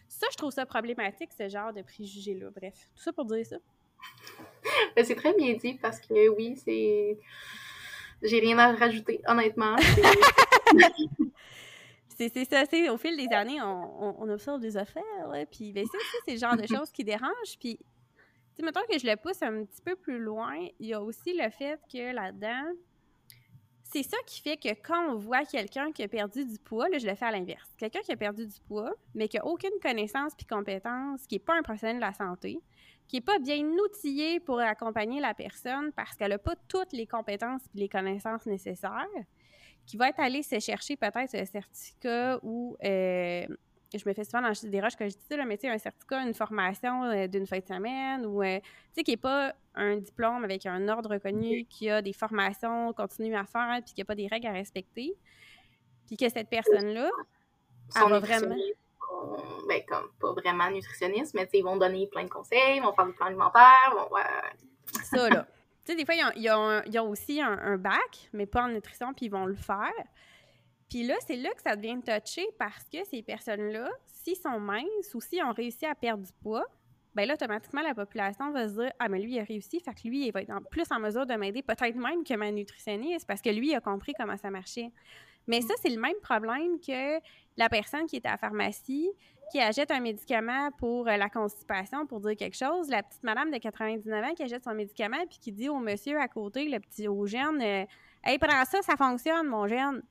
ça, je trouve ça problématique, ce genre de préjugés-là. Bref, tout ça pour dire ça. Ben, c'est très bien dit parce que oui, c'est. J'ai rien à rajouter, honnêtement. c'est ça, au fil des années, on, on, observe des affaires, puis ben, c'est le genre de choses qui dérangent, puis, tu mettons que je le pousse un petit peu plus loin, il y a aussi le fait que là-dedans, c'est ça qui fait que quand on voit quelqu'un qui a perdu du poids, là, je le fais à l'inverse. Quelqu'un qui a perdu du poids, mais qui n'a aucune connaissance puis compétence, qui n'est pas un professionnel de la santé, qui n'est pas bien outillé pour accompagner la personne parce qu'elle n'a pas toutes les compétences et les connaissances nécessaires, qui va être allé se chercher peut-être un certificat ou euh, je me fais souvent dans des roches que je dis ça, mais tu sais, un certificat, une formation euh, d'une fin de semaine ou, euh, tu sais, qui n'est pas un diplôme avec un ordre reconnu, qui a des formations continues à faire, puis qui n'a pas des règles à respecter. Puis que cette personne-là, elle va vraiment. Ben, comme pas vraiment nutritionniste, mais ils vont donner plein de conseils, ils vont faire des plans alimentaires, vont. ça, là. Des fois, ils ont, aussi un, bac, mais pas en nutrition, puis ils vont le faire. Puis là, c'est là que ça devient touché parce que ces personnes-là, s'ils sont minces ou s'ils ont réussi à perdre du poids, bien là, automatiquement, la population va se dire Ah, mais lui, il a réussi, fait que lui, il va être plus en mesure de m'aider, peut-être même que ma nutritionniste, parce que lui, il a compris comment ça marchait. Mais ça, c'est le même problème que la personne qui est à la pharmacie, qui achète un médicament pour euh, la constipation, pour dire quelque chose, la petite madame de 99 ans qui achète son médicament puis qui dit au monsieur à côté, le petit au jeune, euh, Hey, prends ça, ça fonctionne, mon jeune.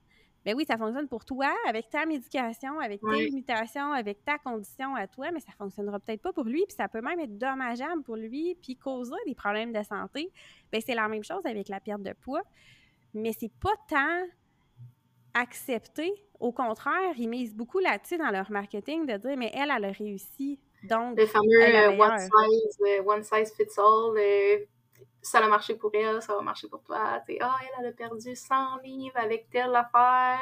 Ben oui, ça fonctionne pour toi, avec ta médication, avec tes limitations, avec ta condition à toi, mais ça fonctionnera peut-être pas pour lui, puis ça peut même être dommageable pour lui, puis causer des problèmes de santé. Ben c'est la même chose avec la perte de poids, mais c'est pas tant accepté. Au contraire, ils misent beaucoup là-dessus dans leur marketing de dire, mais elle, elle a réussi. Donc, le fameux euh, one, size, euh, one size fits all, euh, ça a marché pour elle, ça va marcher pour toi. Tu ah, elle, a perdu 100 livres avec telle affaire.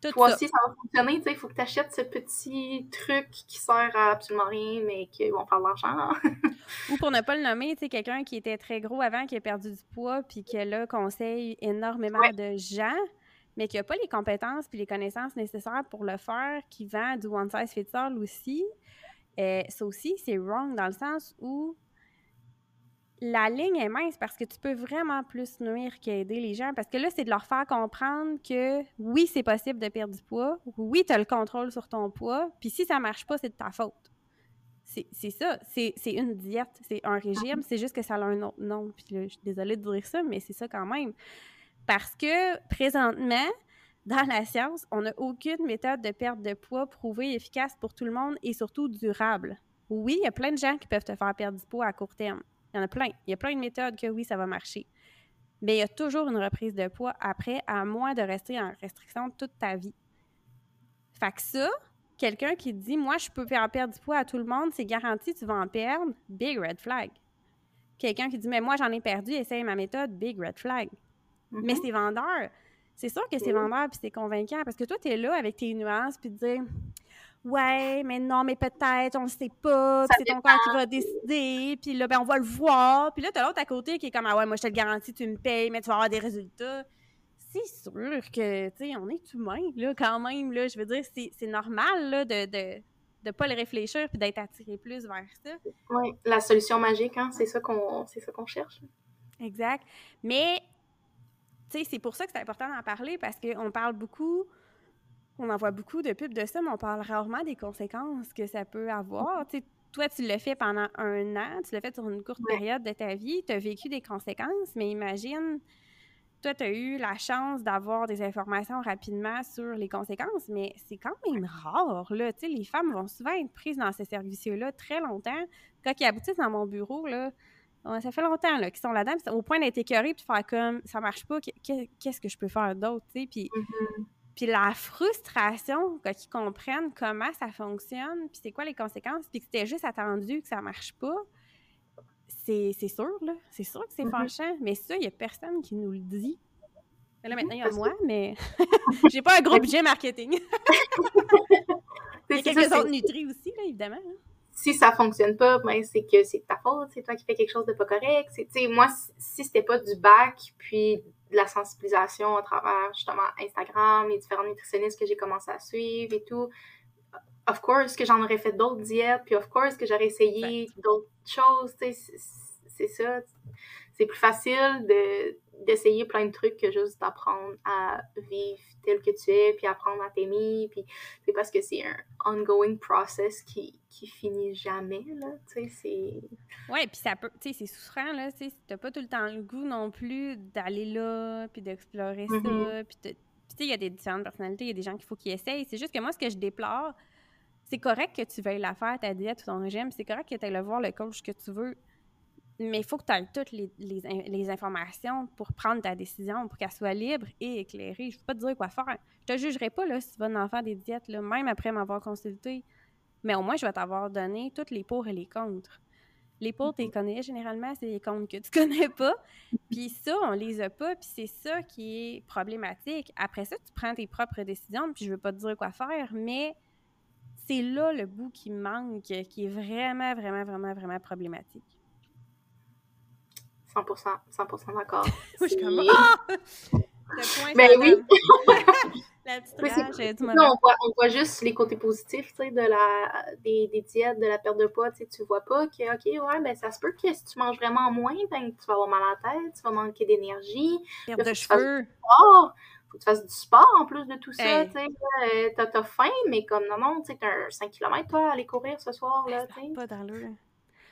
Toi aussi, ça va fonctionner. Il faut que tu achètes ce petit truc qui sert à absolument rien, mais qui vont faire de l'argent. Ou pour ne pas le nommer, tu quelqu'un qui était très gros avant, qui a perdu du poids, puis qui là conseille énormément de gens, mais qui n'a pas les compétences puis les connaissances nécessaires pour le faire, qui vend du one size fits all aussi. Euh, ça aussi, c'est wrong dans le sens où la ligne est mince parce que tu peux vraiment plus nuire qu'aider les gens. Parce que là, c'est de leur faire comprendre que oui, c'est possible de perdre du poids. Oui, tu as le contrôle sur ton poids. Puis si ça marche pas, c'est de ta faute. C'est ça. C'est une diète. C'est un régime. C'est juste que ça a un autre nom. Puis là, je suis désolée de dire ça, mais c'est ça quand même. Parce que présentement, dans la science, on n'a aucune méthode de perte de poids prouvée efficace pour tout le monde et surtout durable. Oui, il y a plein de gens qui peuvent te faire perdre du poids à court terme. Il y en a plein. Il y a plein de méthodes que oui, ça va marcher. Mais il y a toujours une reprise de poids après, à moins de rester en restriction toute ta vie. Fait que ça, quelqu'un qui dit Moi, je peux faire perdre du poids à tout le monde, c'est garanti, tu vas en perdre, big red flag. Quelqu'un qui dit Mais moi, j'en ai perdu, essaye ma méthode, big red flag. Mais mm-hmm. c'est vendeur. C'est sûr que c'est vendeur puis c'est convaincant parce que toi, tu es là avec tes nuances puis te dire Ouais, mais non, mais peut-être, on ne sait pas, c'est ton corps qui va décider, puis là, ben, on va le voir. Puis là, t'as l'autre à côté qui est comme, ah ouais, moi, je te le garantis, tu me payes, mais tu vas avoir des résultats. C'est sûr que, tu sais, on est humain, là, quand même, là. Je veux dire, c'est normal, là, de, de, de pas le réfléchir puis d'être attiré plus vers ça. Oui, la solution magique, hein, c'est ça qu'on qu'on cherche. Exact. Mais, c'est pour ça que c'est important d'en parler, parce qu'on parle beaucoup on en voit beaucoup de pubs de ça, mais on parle rarement des conséquences que ça peut avoir. toi, tu l'as fait pendant un an, tu l'as fait sur une courte période de ta vie, tu as vécu des conséquences, mais imagine, toi, tu as eu la chance d'avoir des informations rapidement sur les conséquences, mais c'est quand même rare, là. Tu sais, les femmes vont souvent être prises dans ces services-là très longtemps. Quand ils aboutissent dans mon bureau, là, ça fait longtemps qu'ils sont là-dedans, au point d'être écœurés puis de faire comme ça marche pas, qu'est-ce que je peux faire d'autre, tu sais? Puis mm-hmm. Puis la frustration quand ils comprennent comment ça fonctionne, puis c'est quoi les conséquences, puis que c'était juste attendu que ça marche pas, c'est sûr, là. C'est sûr que c'est fâchant. Mais ça, il n'y a personne qui nous le dit. Là, maintenant, il y a moi, mais j'ai pas un gros budget marketing. il y a quelques autres nutris aussi, là, évidemment. Hein. Si ça fonctionne pas, ben, c'est que c'est ta faute, c'est toi qui fais quelque chose de pas correct. Moi, si c'était pas du bac, puis de la sensibilisation à travers justement Instagram, les différents nutritionnistes que j'ai commencé à suivre et tout. Of course que j'en aurais fait d'autres diètes, puis of course que j'aurais essayé d'autres choses, c'est ça. C'est plus facile de, d'essayer plein de trucs que juste d'apprendre à vivre tel que tu es, puis apprendre à t'aimer, puis c'est parce que c'est un ongoing process qui, qui finit jamais, là, tu sais, c'est... Ouais, puis ça peut, tu sais, c'est souffrant, là, tu sais, t'as pas tout le temps le goût non plus d'aller là, puis d'explorer ça, Mm-hmm. puis tu sais, il y a des différentes personnalités, il y a des gens qu'il faut qu'ils essayent, c'est juste que moi, ce que je déplore, c'est correct que tu veuilles la faire, ta diète ou ton régime, c'est correct que tu ailles le voir le coach que tu veux, mais il faut que tu aies toutes les, les, les, informations pour prendre ta décision, pour qu'elle soit libre et éclairée. Je ne peux pas te dire quoi faire. Je te jugerai pas là, si tu vas en faire des diètes, là, même après m'avoir consulté. Mais au moins, je vais t'avoir donné toutes les pour et les contre. Les pour, tu les connais généralement, c'est les contre que tu connais pas. Puis ça, on les a pas, puis c'est ça qui est problématique. Après ça, tu prends tes propres décisions, puis je veux pas te dire quoi faire, mais c'est là le bout qui manque, qui est vraiment, vraiment, vraiment, vraiment problématique. 100%, 100% d'accord. Moi, je comme ah! Ben oui! la petite rage, tu non, on, voit, on voit juste les côtés positifs de la, des, des diètes, de la perte de poids. Tu vois pas que, OK, ouais, ben ça se peut que si tu manges vraiment moins, ben, tu vas avoir mal à la tête, tu vas manquer d'énergie. Perte de cheveux. Faut que tu fasses du sport en plus de tout ça. Hey. Tu sais, t'as faim, mais comme non, non, tu sais, t'as un 5 km, toi, à aller courir ce soir. Là, pas.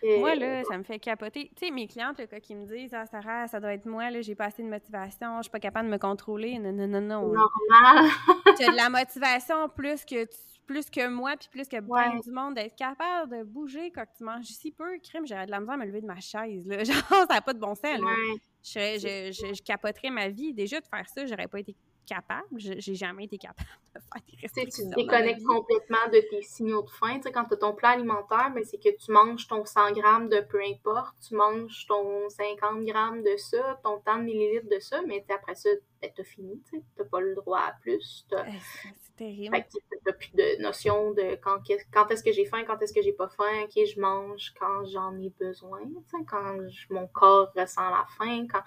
Et... Moi, là, ça me fait capoter. Tu sais, mes clientes, là, qui me disent Ah, Sarah, ça doit être moi, là, j'ai pas assez de motivation, je suis pas capable de me contrôler. Non, non, non, non. Normal. tu as de la motivation plus que, tu, plus que moi, puis plus que ouais. bien du monde, d'être capable de bouger quand tu manges si peu. Crime, j'aurais de la misère à me lever de ma chaise, là. Genre, ça n'a pas de bon sens, là. Ouais. Je, je, je, je, capoterais ma vie. Déjà, de faire ça, j'aurais pas été capable. J'ai jamais été capable de faire des restrictions. Tu te déconnectes complètement de tes signaux de faim. Tu sais, quand tu as ton plan alimentaire, mais c'est que tu manges ton 100 grammes de peu importe, tu manges ton 50 grammes de ça, ton tant de millilitres de ça, mais après ça, ben, t'as fini. Tu n'as pas le droit à plus. Terrible. Fait que plus de notion de quand, quand est-ce que j'ai faim, quand est-ce que j'ai pas faim, ok, je mange quand j'en ai besoin, quand je, mon corps ressent la faim, quand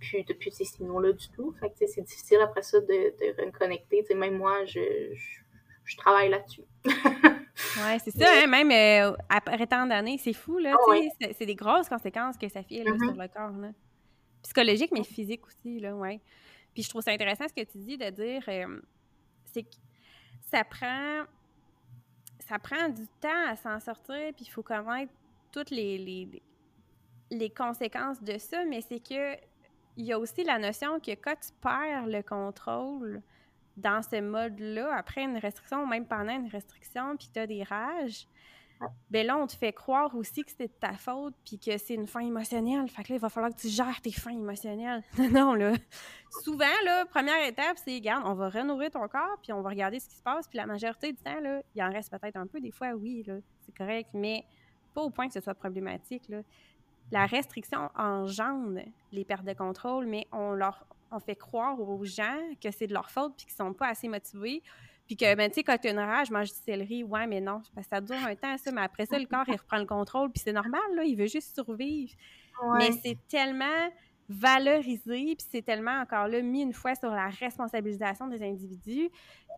tu n'as plus, ces signaux-là du tout. Fait que c'est difficile après ça de, de reconnecter. T'sais, même moi, je, je, je travaille là-dessus. oui, c'est ça, hein, même euh, après tant d'années, c'est fou, là. Oh, ouais. C'est des grosses conséquences que ça fait là, mm -hmm. sur le corps. Là. Psychologique, mais physique aussi, là, ouais. Puis je trouve ça intéressant ce que tu dis de dire, euh, c'est que ça prend, ça prend du temps à s'en sortir, puis il faut connaître toutes les, les, les conséquences de ça, mais c'est que il y a aussi la notion que quand tu perds le contrôle dans ce mode-là, après une restriction ou même pendant une restriction, puis tu as des rages, ben là, on te fait croire aussi que c'était de ta faute, puis que c'est une faim émotionnelle. Fait que là, il va falloir que tu gères tes fins émotionnelles. non, non, là. Souvent, là, première étape, c'est, regarde, on va renourrir ton corps, puis on va regarder ce qui se passe, puis la majorité du temps, là, il en reste peut-être un peu. Des fois, oui, là, c'est correct, mais pas au point que ce soit problématique, là. La restriction engendre les pertes de contrôle, mais on leur on fait croire aux gens que c'est de leur faute puis qu'ils sont pas assez motivés. Puis que, ben, tu sais, quand tu as une rage, je mange du céleri. Ouais, mais non, parce que ça dure un temps, ça. Mais après ça, le corps, il reprend le contrôle. Puis c'est normal, là, il veut juste survivre. Ouais. Mais c'est tellement valorisé, puis c'est tellement encore là mis une fois sur la responsabilisation des individus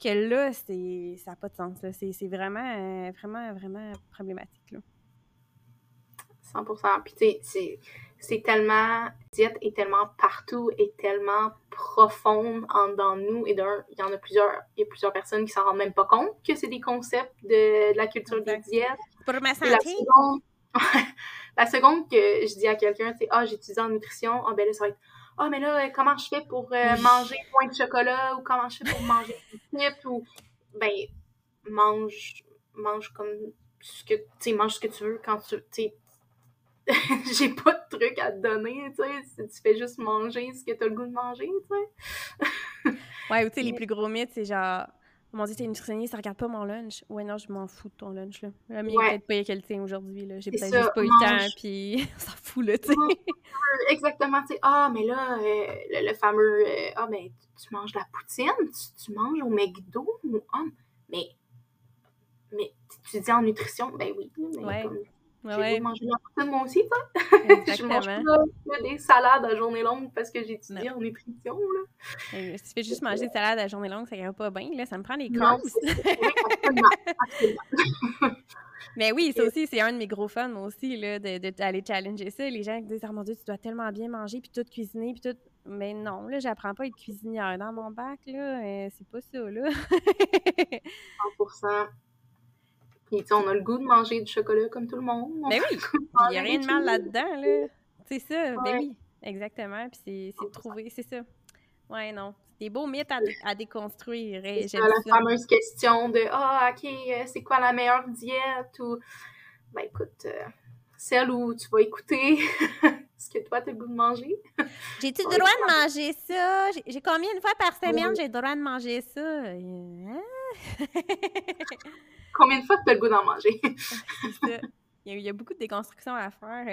que là, c'est ça n'a pas de sens. C'est vraiment, euh, vraiment, vraiment problématique. Là. 100%. Puis tu sais, c'est tellement, diète est tellement partout et tellement profonde en dans nous. Et d'un, il y en a plusieurs, il y a plusieurs personnes qui s'en rendent même pas compte que c'est des concepts de, de, la culture des diètes. Pour ma santé. La seconde, la seconde que je dis à quelqu'un, c'est ah, j'étudie en nutrition, ah ben là, ça va être ah, oh, mais là, comment je fais pour euh, manger point de chocolat ou comment je fais pour manger une chips ou ben mange mange comme ce que tu sais mange ce que tu veux quand tu j'ai pas de truc à te donner, tu sais. Tu fais juste manger ce que t'as le goût de manger, tu sais. ouais, ou tu sais, les plus gros mythes, c'est genre, mon dieu, t'es nutritionniste, ça regarde pas mon lunch. Ouais, non, je m'en fous de ton lunch, là. Le mien, ouais. peut-être pas quel tien aujourd'hui, là. J'ai peut-être juste pas eu le temps, puis on s'en fout, là, tu sais. Exactement, tu sais. Ah, mais là, euh, le, le, fameux, euh, ah, ben, tu manges de la poutine, tu, tu manges au McDo, ou, ah, mais, mais tu dis en nutrition, ben oui, mais ouais. comme Ouais, j'ai ouais. mangé moi aussi, sais. je mange pas des salades à journée longue parce que j'étudie en nutrition, là. Euh, si tu fais juste manger des salades à journée longue, ça ira pas bien, là. Ça me prend des carbs. Mais oui, ça aussi, c'est un de mes gros fun, moi aussi, là, d'aller challenger ça. Les gens qui disent, oh mon Dieu, tu dois tellement bien manger, puis tout cuisiner, puis tout. mais non, là, j'apprends pas à être cuisinière dans mon bac, là. Euh, c'est pas ça, là. 100%. Puis, tu on a le goût de manger du chocolat comme tout le monde. Ben oui! Il n'y a rien de mal là-dedans, là. C'est ça, ben oui. Exactement. Puis c'est trouver, c'est ça. Ouais, non. C'est des beaux mythes à, déconstruire. C'est la fameuse question de Ah, OK, euh, c'est quoi la meilleure diète? Ou, ben écoute, euh, celle où tu vas écouter ce que toi, tu as le goût de manger. J'ai-tu le droit de manger ça? J'ai combien de fois par semaine j'ai le droit de manger ça? Hein? combien de fois tu as le goût d'en manger? Il y, a, beaucoup de déconstruction à faire. Tu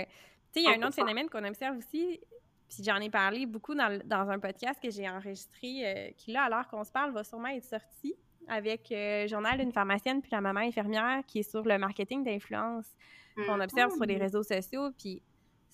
sais, il y a un autre phénomène qu'on observe aussi, puis j'en ai parlé beaucoup dans, un podcast que j'ai enregistré, euh, qui là, alors qu'on se parle, va sûrement être sorti avec euh, Journal d'une pharmacienne puis la maman infirmière qui est sur le marketing d'influence qu'on observe sur les mm. réseaux sociaux. Puis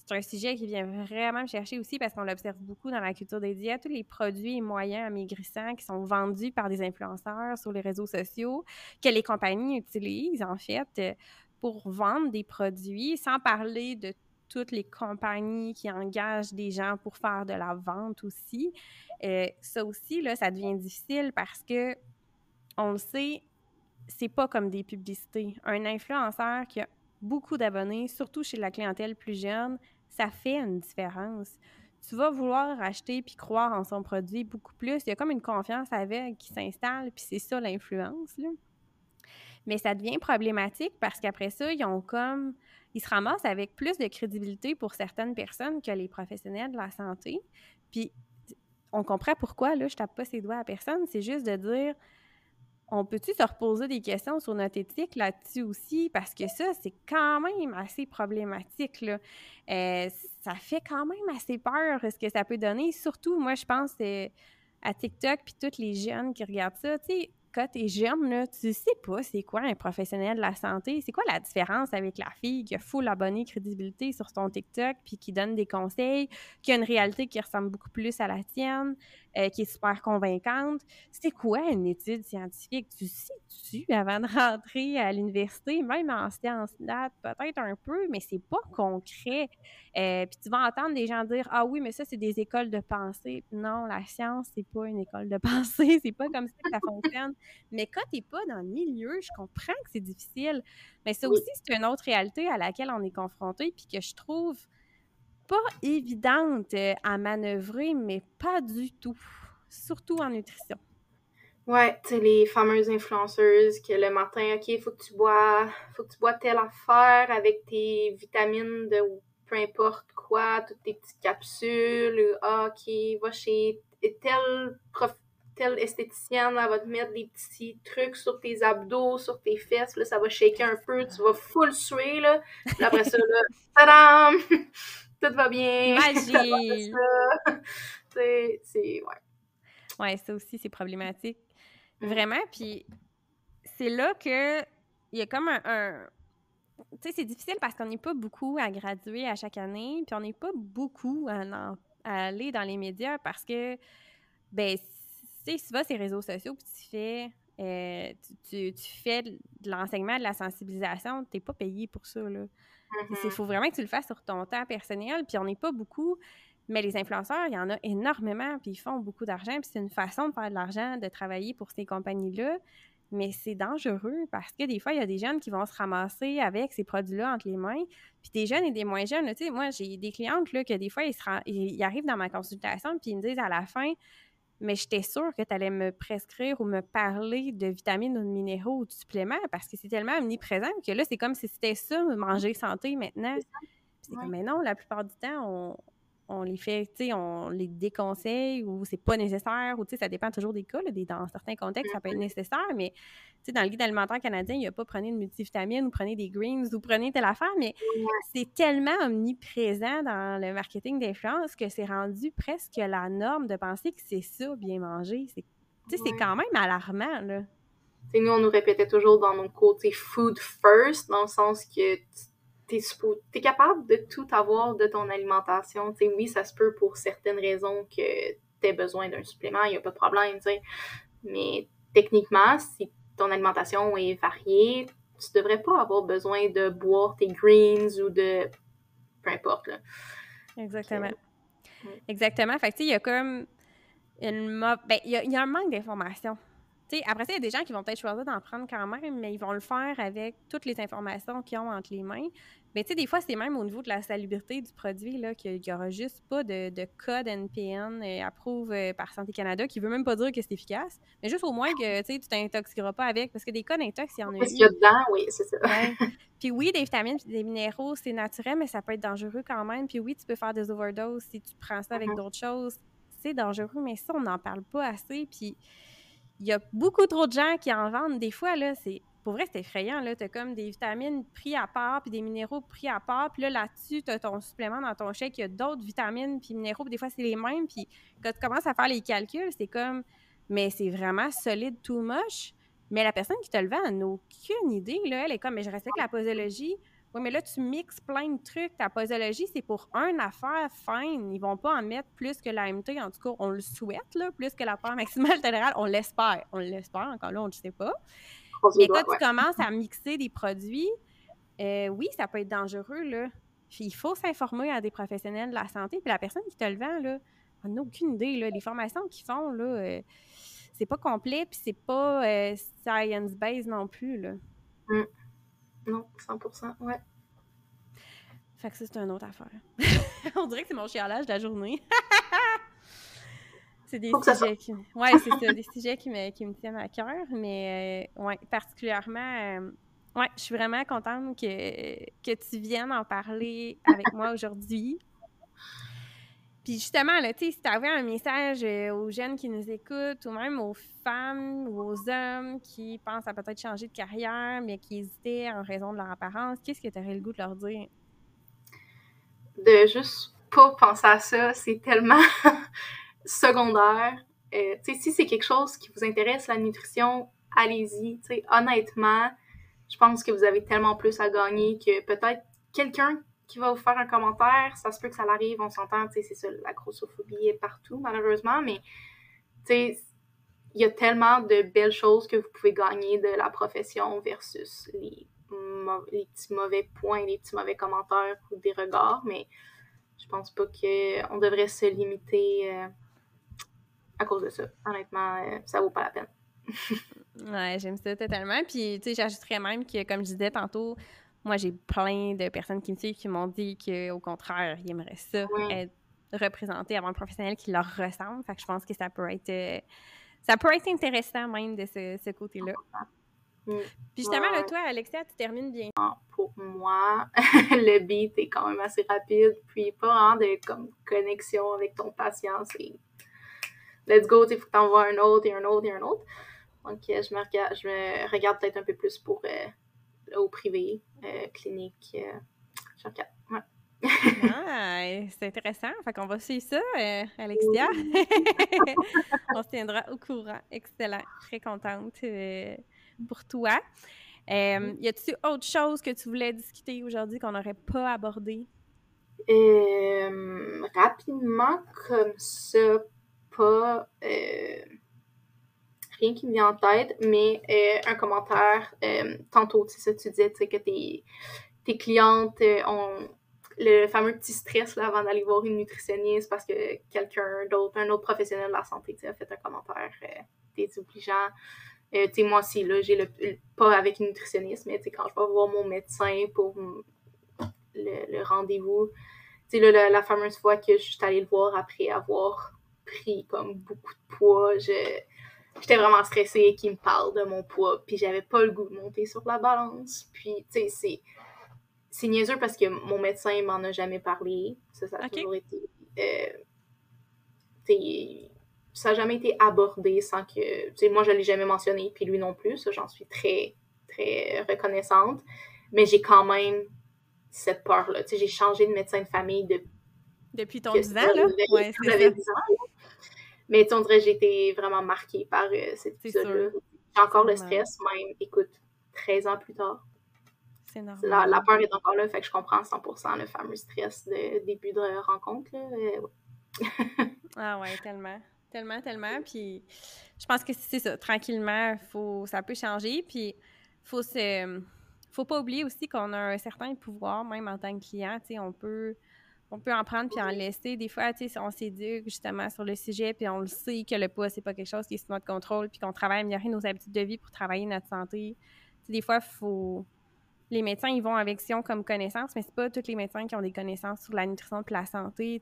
c'est un sujet qui vient vraiment me chercher aussi parce qu'on l'observe beaucoup dans la culture des diètes. Tous les produits et moyens amaigrissants qui sont vendus par des influenceurs sur les réseaux sociaux, que les compagnies utilisent en fait euh, pour vendre des produits, sans parler de toutes les compagnies qui engagent des gens pour faire de la vente aussi. Euh, ça aussi, là, ça devient difficile parce que, on le sait, c'est pas comme des publicités. Un influenceur qui a beaucoup d'abonnés, surtout chez la clientèle plus jeune, ça fait une différence. Tu vas vouloir acheter puis croire en son produit beaucoup plus. Il y a comme une confiance avec qui s'installe, puis c'est ça l'influence. Mais ça devient problématique parce qu'après ça, ils ont comme ils se ramassent avec plus de crédibilité pour certaines personnes que les professionnels de la santé. Puis on comprend pourquoi, là, je tape pas ses doigts à personne, c'est juste de dire on peut-tu se reposer des questions sur notre éthique là-dessus aussi? Parce que ça, c'est quand même assez problématique. Là. Euh, ça fait quand même assez peur ce que ça peut donner. Surtout, moi, je pense euh, à TikTok puis tous les jeunes qui regardent ça. Quand tu es jeune, là, tu sais pas c'est quoi un professionnel de la santé. C'est quoi la différence avec la fille qui a full abonné crédibilité sur son TikTok puis qui donne des conseils, qui a une réalité qui ressemble beaucoup plus à la tienne, euh, qui est super convaincante? C'est quoi une étude scientifique? Tu sais-tu avant de rentrer à l'université, même en sciences nat, peut-être un peu, mais c'est pas concret. Euh, puis tu vas entendre des gens dire Ah oui, mais ça, c'est des écoles de pensée. Non, la science, c'est pas une école de pensée, c'est pas comme ça que ça fonctionne. Mais quand tu n'es pas dans le milieu, je comprends que c'est difficile. Mais ça aussi, c'est une autre réalité à laquelle on est confronté, puis que je trouve pas évidente euh, à manœuvrer, mais pas du tout. Surtout en nutrition. Ouais, tu sais, les fameuses influenceuses que le matin, OK, il faut que tu bois, faut que tu bois telle affaire avec tes vitamines de peu importe quoi, toutes tes petites capsules, ah, OK, va chez tel prof, telle esthéticienne, elle va te mettre des petits trucs sur tes abdos, sur tes fesses, là, ça va shaker un peu, tu vas full suer, là. Puis après ça, là, tadam! Tout va bien! Magie! c'est, c'est, ouais. Ouais, ça aussi, c'est problématique. Mm. Vraiment, puis c'est là que il y a comme un... Tu sais, c'est difficile parce qu'on n'est pas beaucoup à graduer à chaque année, puis on n'est pas beaucoup à, à, aller dans les médias parce que, ben, sais, si tu vas sur les réseaux sociaux puis tu fais, euh, tu, fais de l'enseignement, de la sensibilisation, tu n'es pas payé pour ça. Il mm-hmm. faut vraiment que tu le fasses sur ton temps personnel, puis on n'est pas beaucoup, mais les influenceurs, il y en a énormément, puis ils font beaucoup d'argent, puis c'est une façon de faire de l'argent, de travailler pour ces compagnies-là, mais c'est dangereux parce que des fois, il y a des jeunes qui vont se ramasser avec ces produits-là entre les mains, puis des jeunes et des moins jeunes. Tu sais, moi, j'ai des clientes là, que des fois, ils, ils arrivent dans ma consultation, puis ils me disent à la fin, mais j'étais sûre que tu allais me prescrire ou me parler de vitamines ou de minéraux ou de suppléments parce que c'est tellement omniprésent que là, c'est comme si c'était ça, manger santé maintenant. mais non, la plupart du temps, on, on les fait, tu sais, on les déconseille ou c'est pas nécessaire ou tu sais, ça dépend toujours des cas. dans certains contextes, ça peut être nécessaire, mais tu sais, dans le guide alimentaire canadien, il n'y a pas prenez une multivitamine ou prenez des greens ou prenez telle affaire, mais c'est tellement omniprésent dans le marketing d'influence que c'est rendu presque la norme de penser que c'est ça, bien manger. C'est, tu sais, c'est quand même alarmant, là. nous, on nous répétait toujours dans nos cours, food first, dans le sens que t'es es capable de tout avoir de ton alimentation. sais oui, ça se peut pour certaines raisons que tu aies besoin d'un supplément, il n'y a pas de problème. Mais techniquement, si ton alimentation est variée, tu devrais pas avoir besoin de boire tes greens ou de... peu importe. Là. Exactement. Exactement. Fait que, tu sais, il y a comme une ben, il y, a un manque d'informations. Après ça, il y a des gens qui vont peut-être choisir d'en prendre quand même, mais ils vont le faire avec toutes les informations qu'ils ont entre les mains. Mais tu sais, des fois, c'est même au niveau de la salubrité du produit, là, qu'il n'y aura juste pas de, code NPN euh, approuvé euh, par Santé Canada, qui veut même pas dire que c'est efficace, mais juste au moins que tu t'intoxiqueras pas avec, parce que des codes intox, il y en a Parce qu'il y a dedans, oui, c'est ça. Puis oui, des vitamines et des minéraux, c'est naturel, mais ça peut être dangereux quand même. Puis oui, tu peux faire des overdoses si tu prends ça avec mm-hmm. d'autres choses. C'est dangereux, mais ça, on n'en parle pas assez. Puis il y a beaucoup trop de gens qui en vendent. Des fois, là, c'est pour vrai, c'est effrayant. Tu as comme des vitamines pris à part, puis des minéraux pris à part. Puis là, là-dessus, tu as ton supplément dans ton chèque. Il y a d'autres vitamines, puis minéraux. Puis des fois, c'est les mêmes. Puis quand tu commences à faire les calculs, c'est comme, mais c'est vraiment solide, too much. Mais la personne qui te le vend, n'a aucune idée. Là. Elle est comme, mais je respecte la posologie. Oui, mais là, tu mixes plein de trucs. Ta posologie, c'est pour une affaire fine. Ils vont pas en mettre plus que l'AMT. En tout cas, on le souhaite, là, plus que la part maximale tolérable. On l'espère. On l'espère. Encore là, on ne sait pas. Mais quand tu commences à mixer des produits, euh, oui, ça peut être dangereux, là. il faut s'informer à des professionnels de la santé. Puis la personne qui te le vend, là, on n'a aucune idée, là. Les formations qu'ils font, là, euh, c'est pas complet, puis c'est pas euh, science-based non plus, là. Mm. Non, 100% ouais. Fait que ça, c'est une autre affaire. on dirait que c'est mon chialage de la journée. C'est des sujets qui, ouais, des sujets qui me, qui me tiennent à cœur, mais euh, ouais, particulièrement, euh, ouais, je suis vraiment contente que, que tu viennes en parler avec moi aujourd'hui. Justement, là, si tu avais un message euh, aux jeunes qui nous écoutent, ou même aux femmes ou aux hommes qui pensent à peut-être changer de carrière, mais qui hésitaient en raison de leur apparence, qu'est-ce que tu aurais le goût de leur dire? De juste pas penser à ça, c'est tellement secondaire. Euh, si c'est quelque chose qui vous intéresse, la nutrition, allez-y. Honnêtement, je pense que vous avez tellement plus à gagner que peut-être quelqu'un qui va vous faire un commentaire, ça se peut que ça l'arrive, on s'entend, c'est ça, la grossophobie est partout, malheureusement, mais il y a tellement de belles choses que vous pouvez gagner de la profession versus les, petits mauvais points, les petits mauvais commentaires ou des regards, mais je pense pas qu'on devrait se limiter euh, à cause de ça. Honnêtement, euh, ça vaut pas la peine. ouais, j'aime ça totalement. Puis, tu sais, j'ajouterais même que, comme je disais tantôt, moi, j'ai plein de personnes qui me suivent qui m'ont dit qu'au contraire, ils aimeraient ça, être représentés avant un professionnel qui leur ressemble. Fait que je pense que ça peut être, euh, ça peut être intéressant même de ce, côté-là. Puis justement, là, toi, Alexia, tu termines bien. Ah, pour moi, le beat est quand même assez rapide, puis pas vraiment de comme, connexion avec ton patient. C'est let's go, il faut que tu envoies un autre et un autre et un autre. Donc, euh, je me regarde, je me regarde peut-être un peu plus pour euh, au privé, euh, clinique. je regarde. Ouais. c'est intéressant. Fait qu'on va suivre ça, Alexia. On se tiendra au courant. Excellent. Très contente pour toi. y a-t-il autre chose que tu voulais discuter aujourd'hui qu'on n'aurait pas abordé? rapidement, comme ça, pas euh, rien qui me vient en tête, mais euh, un commentaire euh, tantôt, tu sais, tu disais que tes, tes clientes ont le fameux petit stress là, avant d'aller voir une nutritionniste parce que quelqu'un d'autre, un autre professionnel de la santé a fait un commentaire désobligeant. Euh, moi aussi, là, j'ai le, pas avec une nutritionniste, mais quand je vais voir mon médecin pour le, rendez-vous, la, la fameuse fois que je suis allée le voir après avoir pris comme beaucoup de poids. J'étais vraiment stressée qu'il me parle de mon poids, puis j'avais pas le goût de monter sur la balance. Puis, tu sais, c'est, niaiseux parce que mon médecin m'en a jamais parlé. Ça, ça a toujours été. Euh, ça n'a jamais été abordé sans que. Tu sais, moi, je l'ai jamais mentionné, puis lui non plus. j'en suis très, très reconnaissante. Mais j'ai quand même cette peur-là. Tu sais, j'ai changé de médecin de famille de depuis ton 10 ans, là? Ouais, c'est Mais tu on dirait que j'ai été vraiment marquée par euh, cet épisode-là. J'ai encore le stress, même, écoute, 13 ans plus tard. C'est normal. La, peur est encore là, fait que je comprends 100% le fameux stress de début de rencontre. Là. Euh, ah ouais, tellement. Tellement, tellement. Puis je pense que c'est ça. Tranquillement, faut, ça peut changer. Puis faut se. Faut pas oublier aussi qu'on a un certain pouvoir, même en tant que client. On peut on peut en prendre puis en laisser. Des fois, tu sais, on s'éduque justement sur le sujet puis on le sait que le poids, c'est pas quelque chose qui est sous notre contrôle puis qu'on travaille à améliorer nos habitudes de vie pour travailler notre santé. des fois, il faut les médecins, ils vont avec Sion comme connaissance, mais c'est pas tous les médecins qui ont des connaissances sur la nutrition et la santé.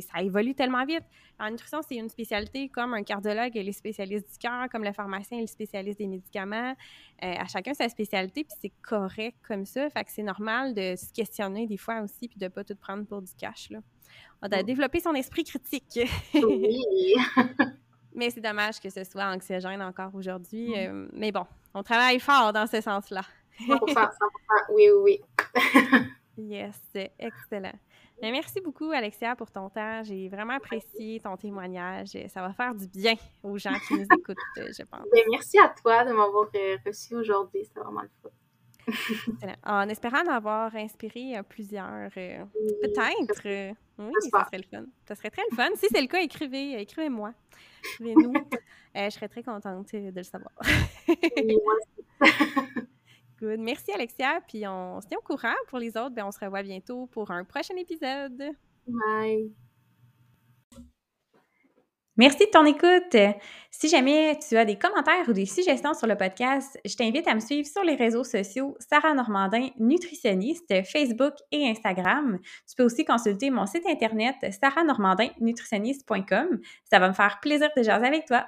Ça évolue tellement vite. La nutrition, c'est une spécialité comme un cardiologue et les spécialistes du cœur, comme le pharmacien et les spécialistes des médicaments. Euh, à chacun sa spécialité, puis c'est correct comme ça. Fait que c'est normal de se questionner des fois aussi, puis de pas tout prendre pour du cash. Là. On a développé son esprit critique. Oui. mais c'est dommage que ce soit anxiogène encore aujourd'hui. Mm. Euh, mais bon, on travaille fort dans ce sens-là. 100%, 100%, oui, oui, oui. yes, excellent. Mais merci beaucoup, Alexia, pour ton temps. J'ai vraiment apprécié ton témoignage. Ça va faire du bien aux gens qui nous écoutent, je pense. Ben, merci à toi de m'avoir euh, reçu aujourd'hui. C'était vraiment le fun. en espérant avoir inspiré euh, plusieurs, euh, peut-être. oui, ça serait le fun. Ça serait très le fun. Si c'est le cas, écrivez, écrivez-moi. Écrivez-nous. je serais très contente de le savoir. oui, moi aussi. Merci, Alexia. Puis on se tient au courant. Pour les autres, ben, on se revoit bientôt pour un prochain épisode. Bye. Merci de ton écoute. Si jamais tu as des commentaires ou des suggestions sur le podcast, je t'invite à me suivre sur les réseaux sociaux Sarah Normandin, nutritionniste, Facebook et Instagram. Tu peux aussi consulter mon site internet sarahnormandinnutritionniste.com. Ça va me faire plaisir de jaser avec toi.